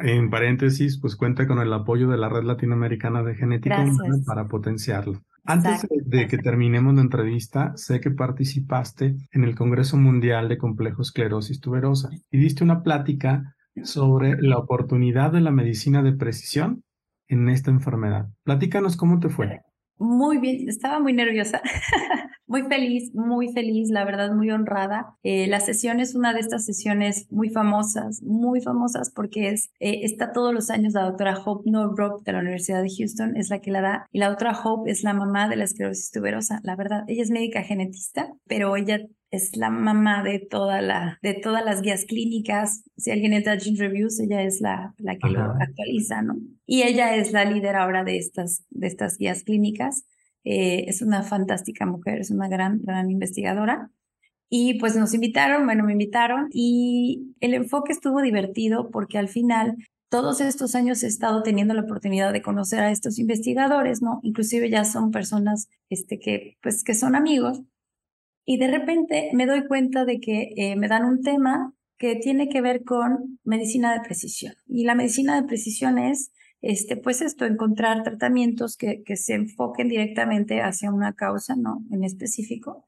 en paréntesis, pues cuenta con el apoyo de la Red Latinoamericana de Genética para potenciarlo. Antes de que terminemos la entrevista, sé que participaste en el Congreso Mundial de Complejo Esclerosis Tuberosa y diste una plática sobre la oportunidad de la medicina de precisión en esta enfermedad. Platícanos cómo te fue. Muy bien, estaba muy nerviosa. muy feliz, muy feliz, la verdad, muy honrada. Eh, la sesión es una de estas sesiones muy famosas, muy famosas porque es, eh, está todos los años la doctora Hope Norbrop de la Universidad de Houston, es la que la da, y la otra Hope es la mamá de la esclerosis tuberosa. La verdad, ella es médica genetista, pero ella es la mamá de toda la de todas las guías clínicas. Si alguien entra a Gene Reviews, ella es la, la que lo actualiza, ¿no? Y ella es la líder ahora de estas, de estas guías clínicas. Eh, es una fantástica mujer, es una gran, gran investigadora. Y pues nos invitaron, bueno, me invitaron y el enfoque estuvo divertido porque al final todos estos años he estado teniendo la oportunidad de conocer a estos investigadores, ¿no? Inclusive ya son personas este, que, pues, que son amigos. Y de repente me doy cuenta de que eh, me dan un tema que tiene que ver con medicina de precisión. Y la medicina de precisión es este, pues esto, encontrar tratamientos que, que se enfoquen directamente hacia una causa, ¿no? En específico.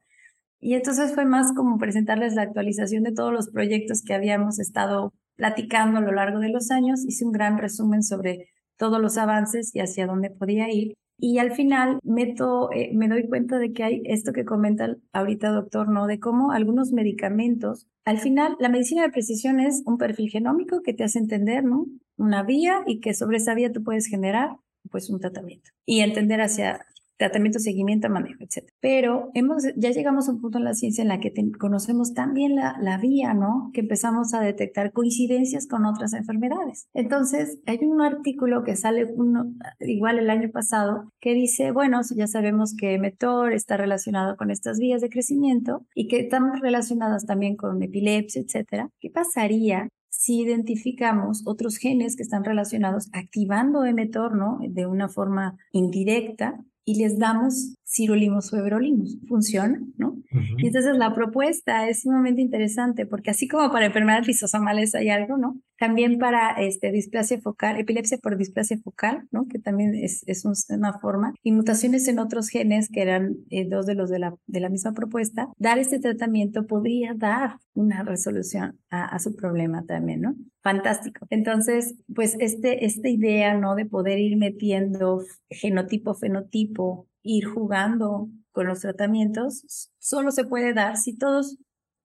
Y entonces fue más como presentarles la actualización de todos los proyectos que habíamos estado platicando a lo largo de los años. Hice un gran resumen sobre todos los avances y hacia dónde podía ir. Y al final meto, eh, me doy cuenta de que hay esto que comenta ahorita doctor, ¿no? De cómo algunos medicamentos, al final la medicina de precisión es un perfil genómico que te hace entender, ¿no? Una vía y que sobre esa vía tú puedes generar pues un tratamiento y entender hacia tratamiento, seguimiento, manejo, etc. Pero hemos, ya llegamos a un punto en la ciencia en la que conocemos tan bien la, la vía, ¿no? Que empezamos a detectar coincidencias con otras enfermedades. Entonces, hay un artículo que sale uno, igual el año pasado que dice, bueno, ya sabemos que METOR está relacionado con estas vías de crecimiento y que están relacionadas también con epilepsia, etcétera. ¿Qué pasaría si identificamos otros genes que están relacionados activando mTOR, ¿no? De una forma indirecta y les damos cirulimos o everolimus. Funciona, ¿no? Y entonces la propuesta es sumamente interesante porque así como para enfermedades lisosomales hay algo, ¿no? También para este, displasia focal, epilepsia por displasia focal, ¿no? Que también es, es una forma. Y mutaciones en otros genes, que eran eh, dos de los de la, de la misma propuesta. Dar este tratamiento podría dar una resolución a, a su problema también, ¿no? Fantástico. Entonces, pues este, esta idea, ¿no? De poder ir metiendo genotipo, fenotipo, ir jugando con los tratamientos, solo se puede dar si todos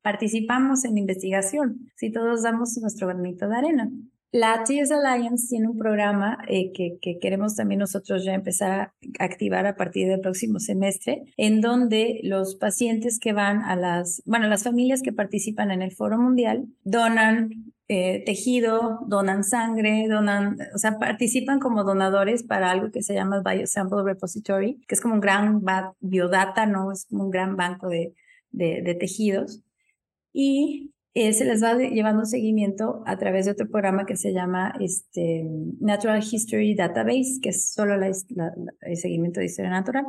participamos en investigación, si todos damos nuestro granito de arena. La TS Alliance tiene un programa eh, que, que, queremos también nosotros ya empezar a activar a partir del próximo semestre, en donde los pacientes que van a las, bueno, las familias que participan en el Foro Mundial donan eh, tejido, donan sangre, donan, o sea, participan como donadores para algo que se llama Biosample Repository, que es como un gran biodata, ¿no? Es como un gran banco de tejidos. Y eh, se les va llevando seguimiento a través de otro programa que se llama este, Natural History Database, que es solo el seguimiento de historia natural.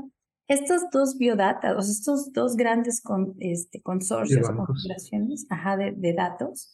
Estos dos biodatas, estos dos grandes con, este, consorcios, configuraciones de, de, datos,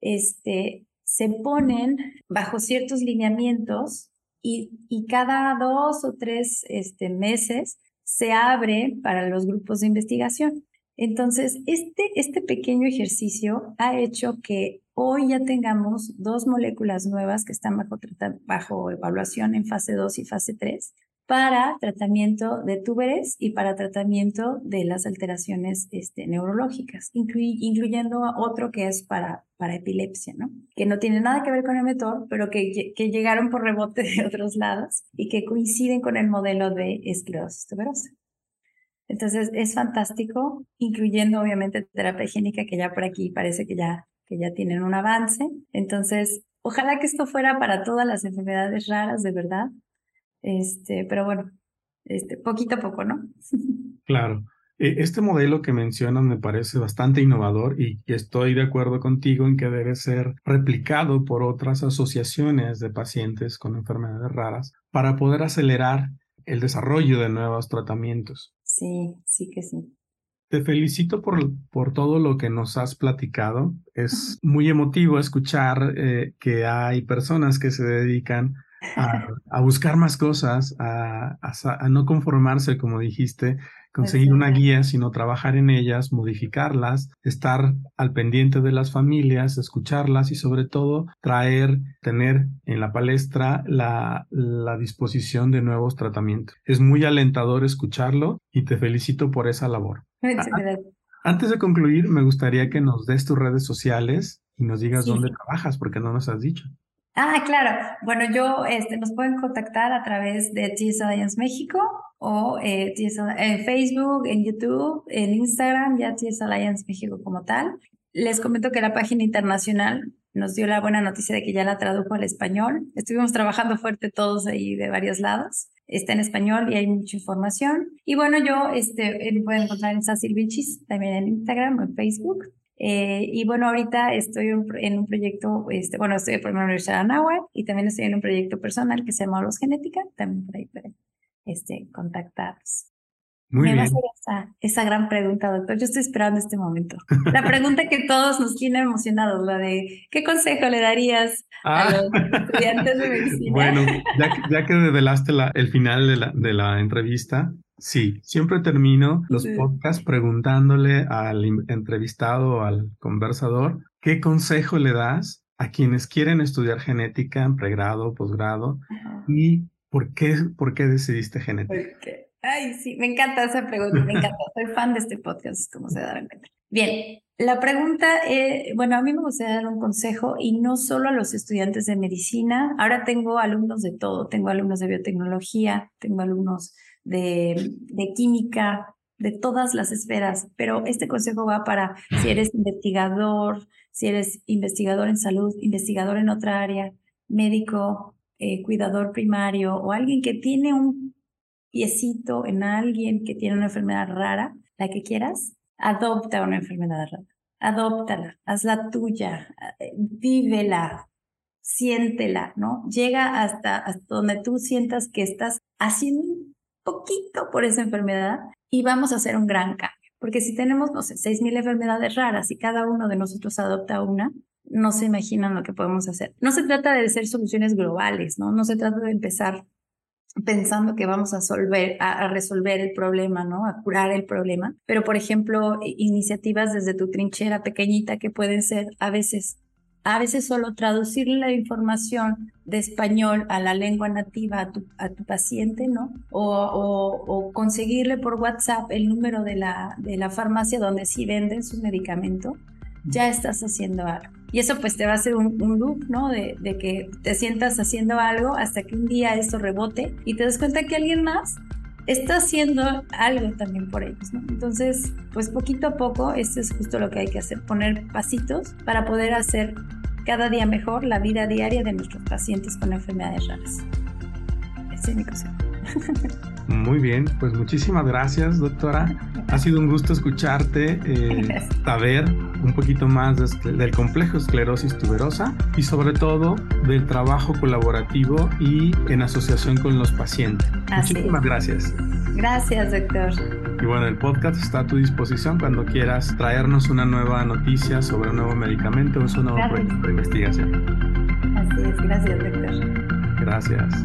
este, se ponen bajo ciertos lineamientos y, y cada dos o tres este, meses se abre para los grupos de investigación. Entonces, este, este pequeño ejercicio ha hecho que hoy ya tengamos dos moléculas nuevas que están bajo, bajo evaluación en fase 2 y fase 3 para tratamiento de túberes y para tratamiento de las alteraciones este, neurológicas, incluyendo otro que es para, para epilepsia, ¿no? Que no tiene nada que ver con el metor, pero que, que llegaron por rebote de otros lados y que coinciden con el modelo de esclerosis tuberosa. Entonces es fantástico, incluyendo obviamente terapia higiénica que ya por aquí parece que ya, que ya tienen un avance. Entonces, ojalá que esto fuera para todas las enfermedades raras, de verdad. Este, pero bueno, este, poquito a poco, ¿no? Claro. E, este modelo que mencionas me parece bastante innovador y estoy de acuerdo contigo en que debe ser replicado por otras asociaciones de pacientes con enfermedades raras para poder acelerar el desarrollo de nuevos tratamientos. Sí, sí que sí. Te felicito por, por todo lo que nos has platicado. Es muy emotivo escuchar eh, que hay personas que se dedican a, a buscar más cosas, a, a, no conformarse, como dijiste, conseguir una guía, sino trabajar en ellas, modificarlas, estar al pendiente de las familias, escucharlas y sobre todo traer, tener en la palestra la, la disposición de nuevos tratamientos. Es muy alentador escucharlo y te felicito por esa labor. Antes de concluir, me gustaría que nos des tus redes sociales y nos digas dónde trabajas, porque no nos has dicho. Ah, claro. Bueno, yo, este, nos pueden contactar a través de TS Alliance México o eh, en Facebook, en YouTube, en Instagram, ya TS Alliance México como tal. Les comento que la página internacional nos dio la buena noticia de que ya la tradujo al español. Estuvimos trabajando fuerte todos ahí de varios lados. Está en español y hay mucha información. Y bueno, yo este, me pueden encontrar en Sacil Vilchis, también en Instagram o en Facebook. Eh, y bueno, ahorita estoy en un proyecto, este, bueno, estoy por la Universidad de Anáhuac y también estoy en un proyecto personal que se llama Los Genética, también por ahí pueden este, contactarnos. Muy Me bien. va a hacer esa, esa, gran pregunta, doctor. Yo estoy esperando este momento. La pregunta que todos nos tiene emocionados, la de ¿qué consejo le darías a ah. los estudiantes de medicina? Bueno, ya, ya que revelaste la, el final de la, de la entrevista, Sí, siempre termino los podcasts preguntándole al entrevistado o al conversador qué consejo le das a quienes quieren estudiar genética en pregrado, posgrado y por qué, por qué decidiste genética. Ay, sí, me encanta esa pregunta, me encanta. Soy fan de este podcast, como se darán cuenta. Bien, la pregunta, eh, bueno, a mí me gustaría dar un consejo y no solo a los estudiantes de medicina. Ahora tengo alumnos de todo, tengo alumnos de biotecnología, tengo alumnos de, química, de todas las esferas, pero este consejo va para si eres investigador, si eres investigador en salud, investigador en otra área, médico, eh, cuidador primario o alguien que tiene un piecito en alguien que tiene una enfermedad rara, la que quieras, adopta una enfermedad rara, adóptala, hazla tuya, eh, vívela, siéntela, ¿no? Llega hasta, hasta donde tú sientas que estás haciendo poquito por esa enfermedad y vamos a hacer un gran cambio. Porque si tenemos, no sé, 6.000 enfermedades raras y cada uno de nosotros adopta una, no se imaginan lo que podemos hacer. No se trata de ser soluciones globales, ¿no? No se trata de empezar pensando que vamos a, solver, a, resolver el problema, ¿no? A curar el problema. Pero, por ejemplo, iniciativas desde tu trinchera pequeñita que pueden ser a veces a veces solo traducir la información de español a la lengua nativa a tu, a tu paciente, ¿no? O, o, conseguirle por WhatsApp el número de la, de la farmacia donde sí venden su medicamento, ya estás haciendo algo. Y eso pues te va a hacer un, loop, ¿no? De, de que te sientas haciendo algo hasta que un día esto rebote y te das cuenta que alguien más está haciendo algo también por ellos, ¿no? Entonces, pues poquito a poco, esto es justo lo que hay que hacer, poner pasitos para poder hacer cada día mejor la vida diaria de nuestros pacientes con enfermedades raras. Ese es mi consejo. Muy bien, pues muchísimas gracias, doctora. Ha sido un gusto escucharte, eh, saber un poquito más del complejo esclerosis tuberosa y sobre todo del trabajo colaborativo y en asociación con los pacientes. muchísimas gracias. Gracias, doctor. Y bueno, el podcast está a tu disposición cuando quieras traernos una nueva noticia sobre un nuevo medicamento o un nuevo proyecto de investigación. Así es, gracias, doctor. Gracias.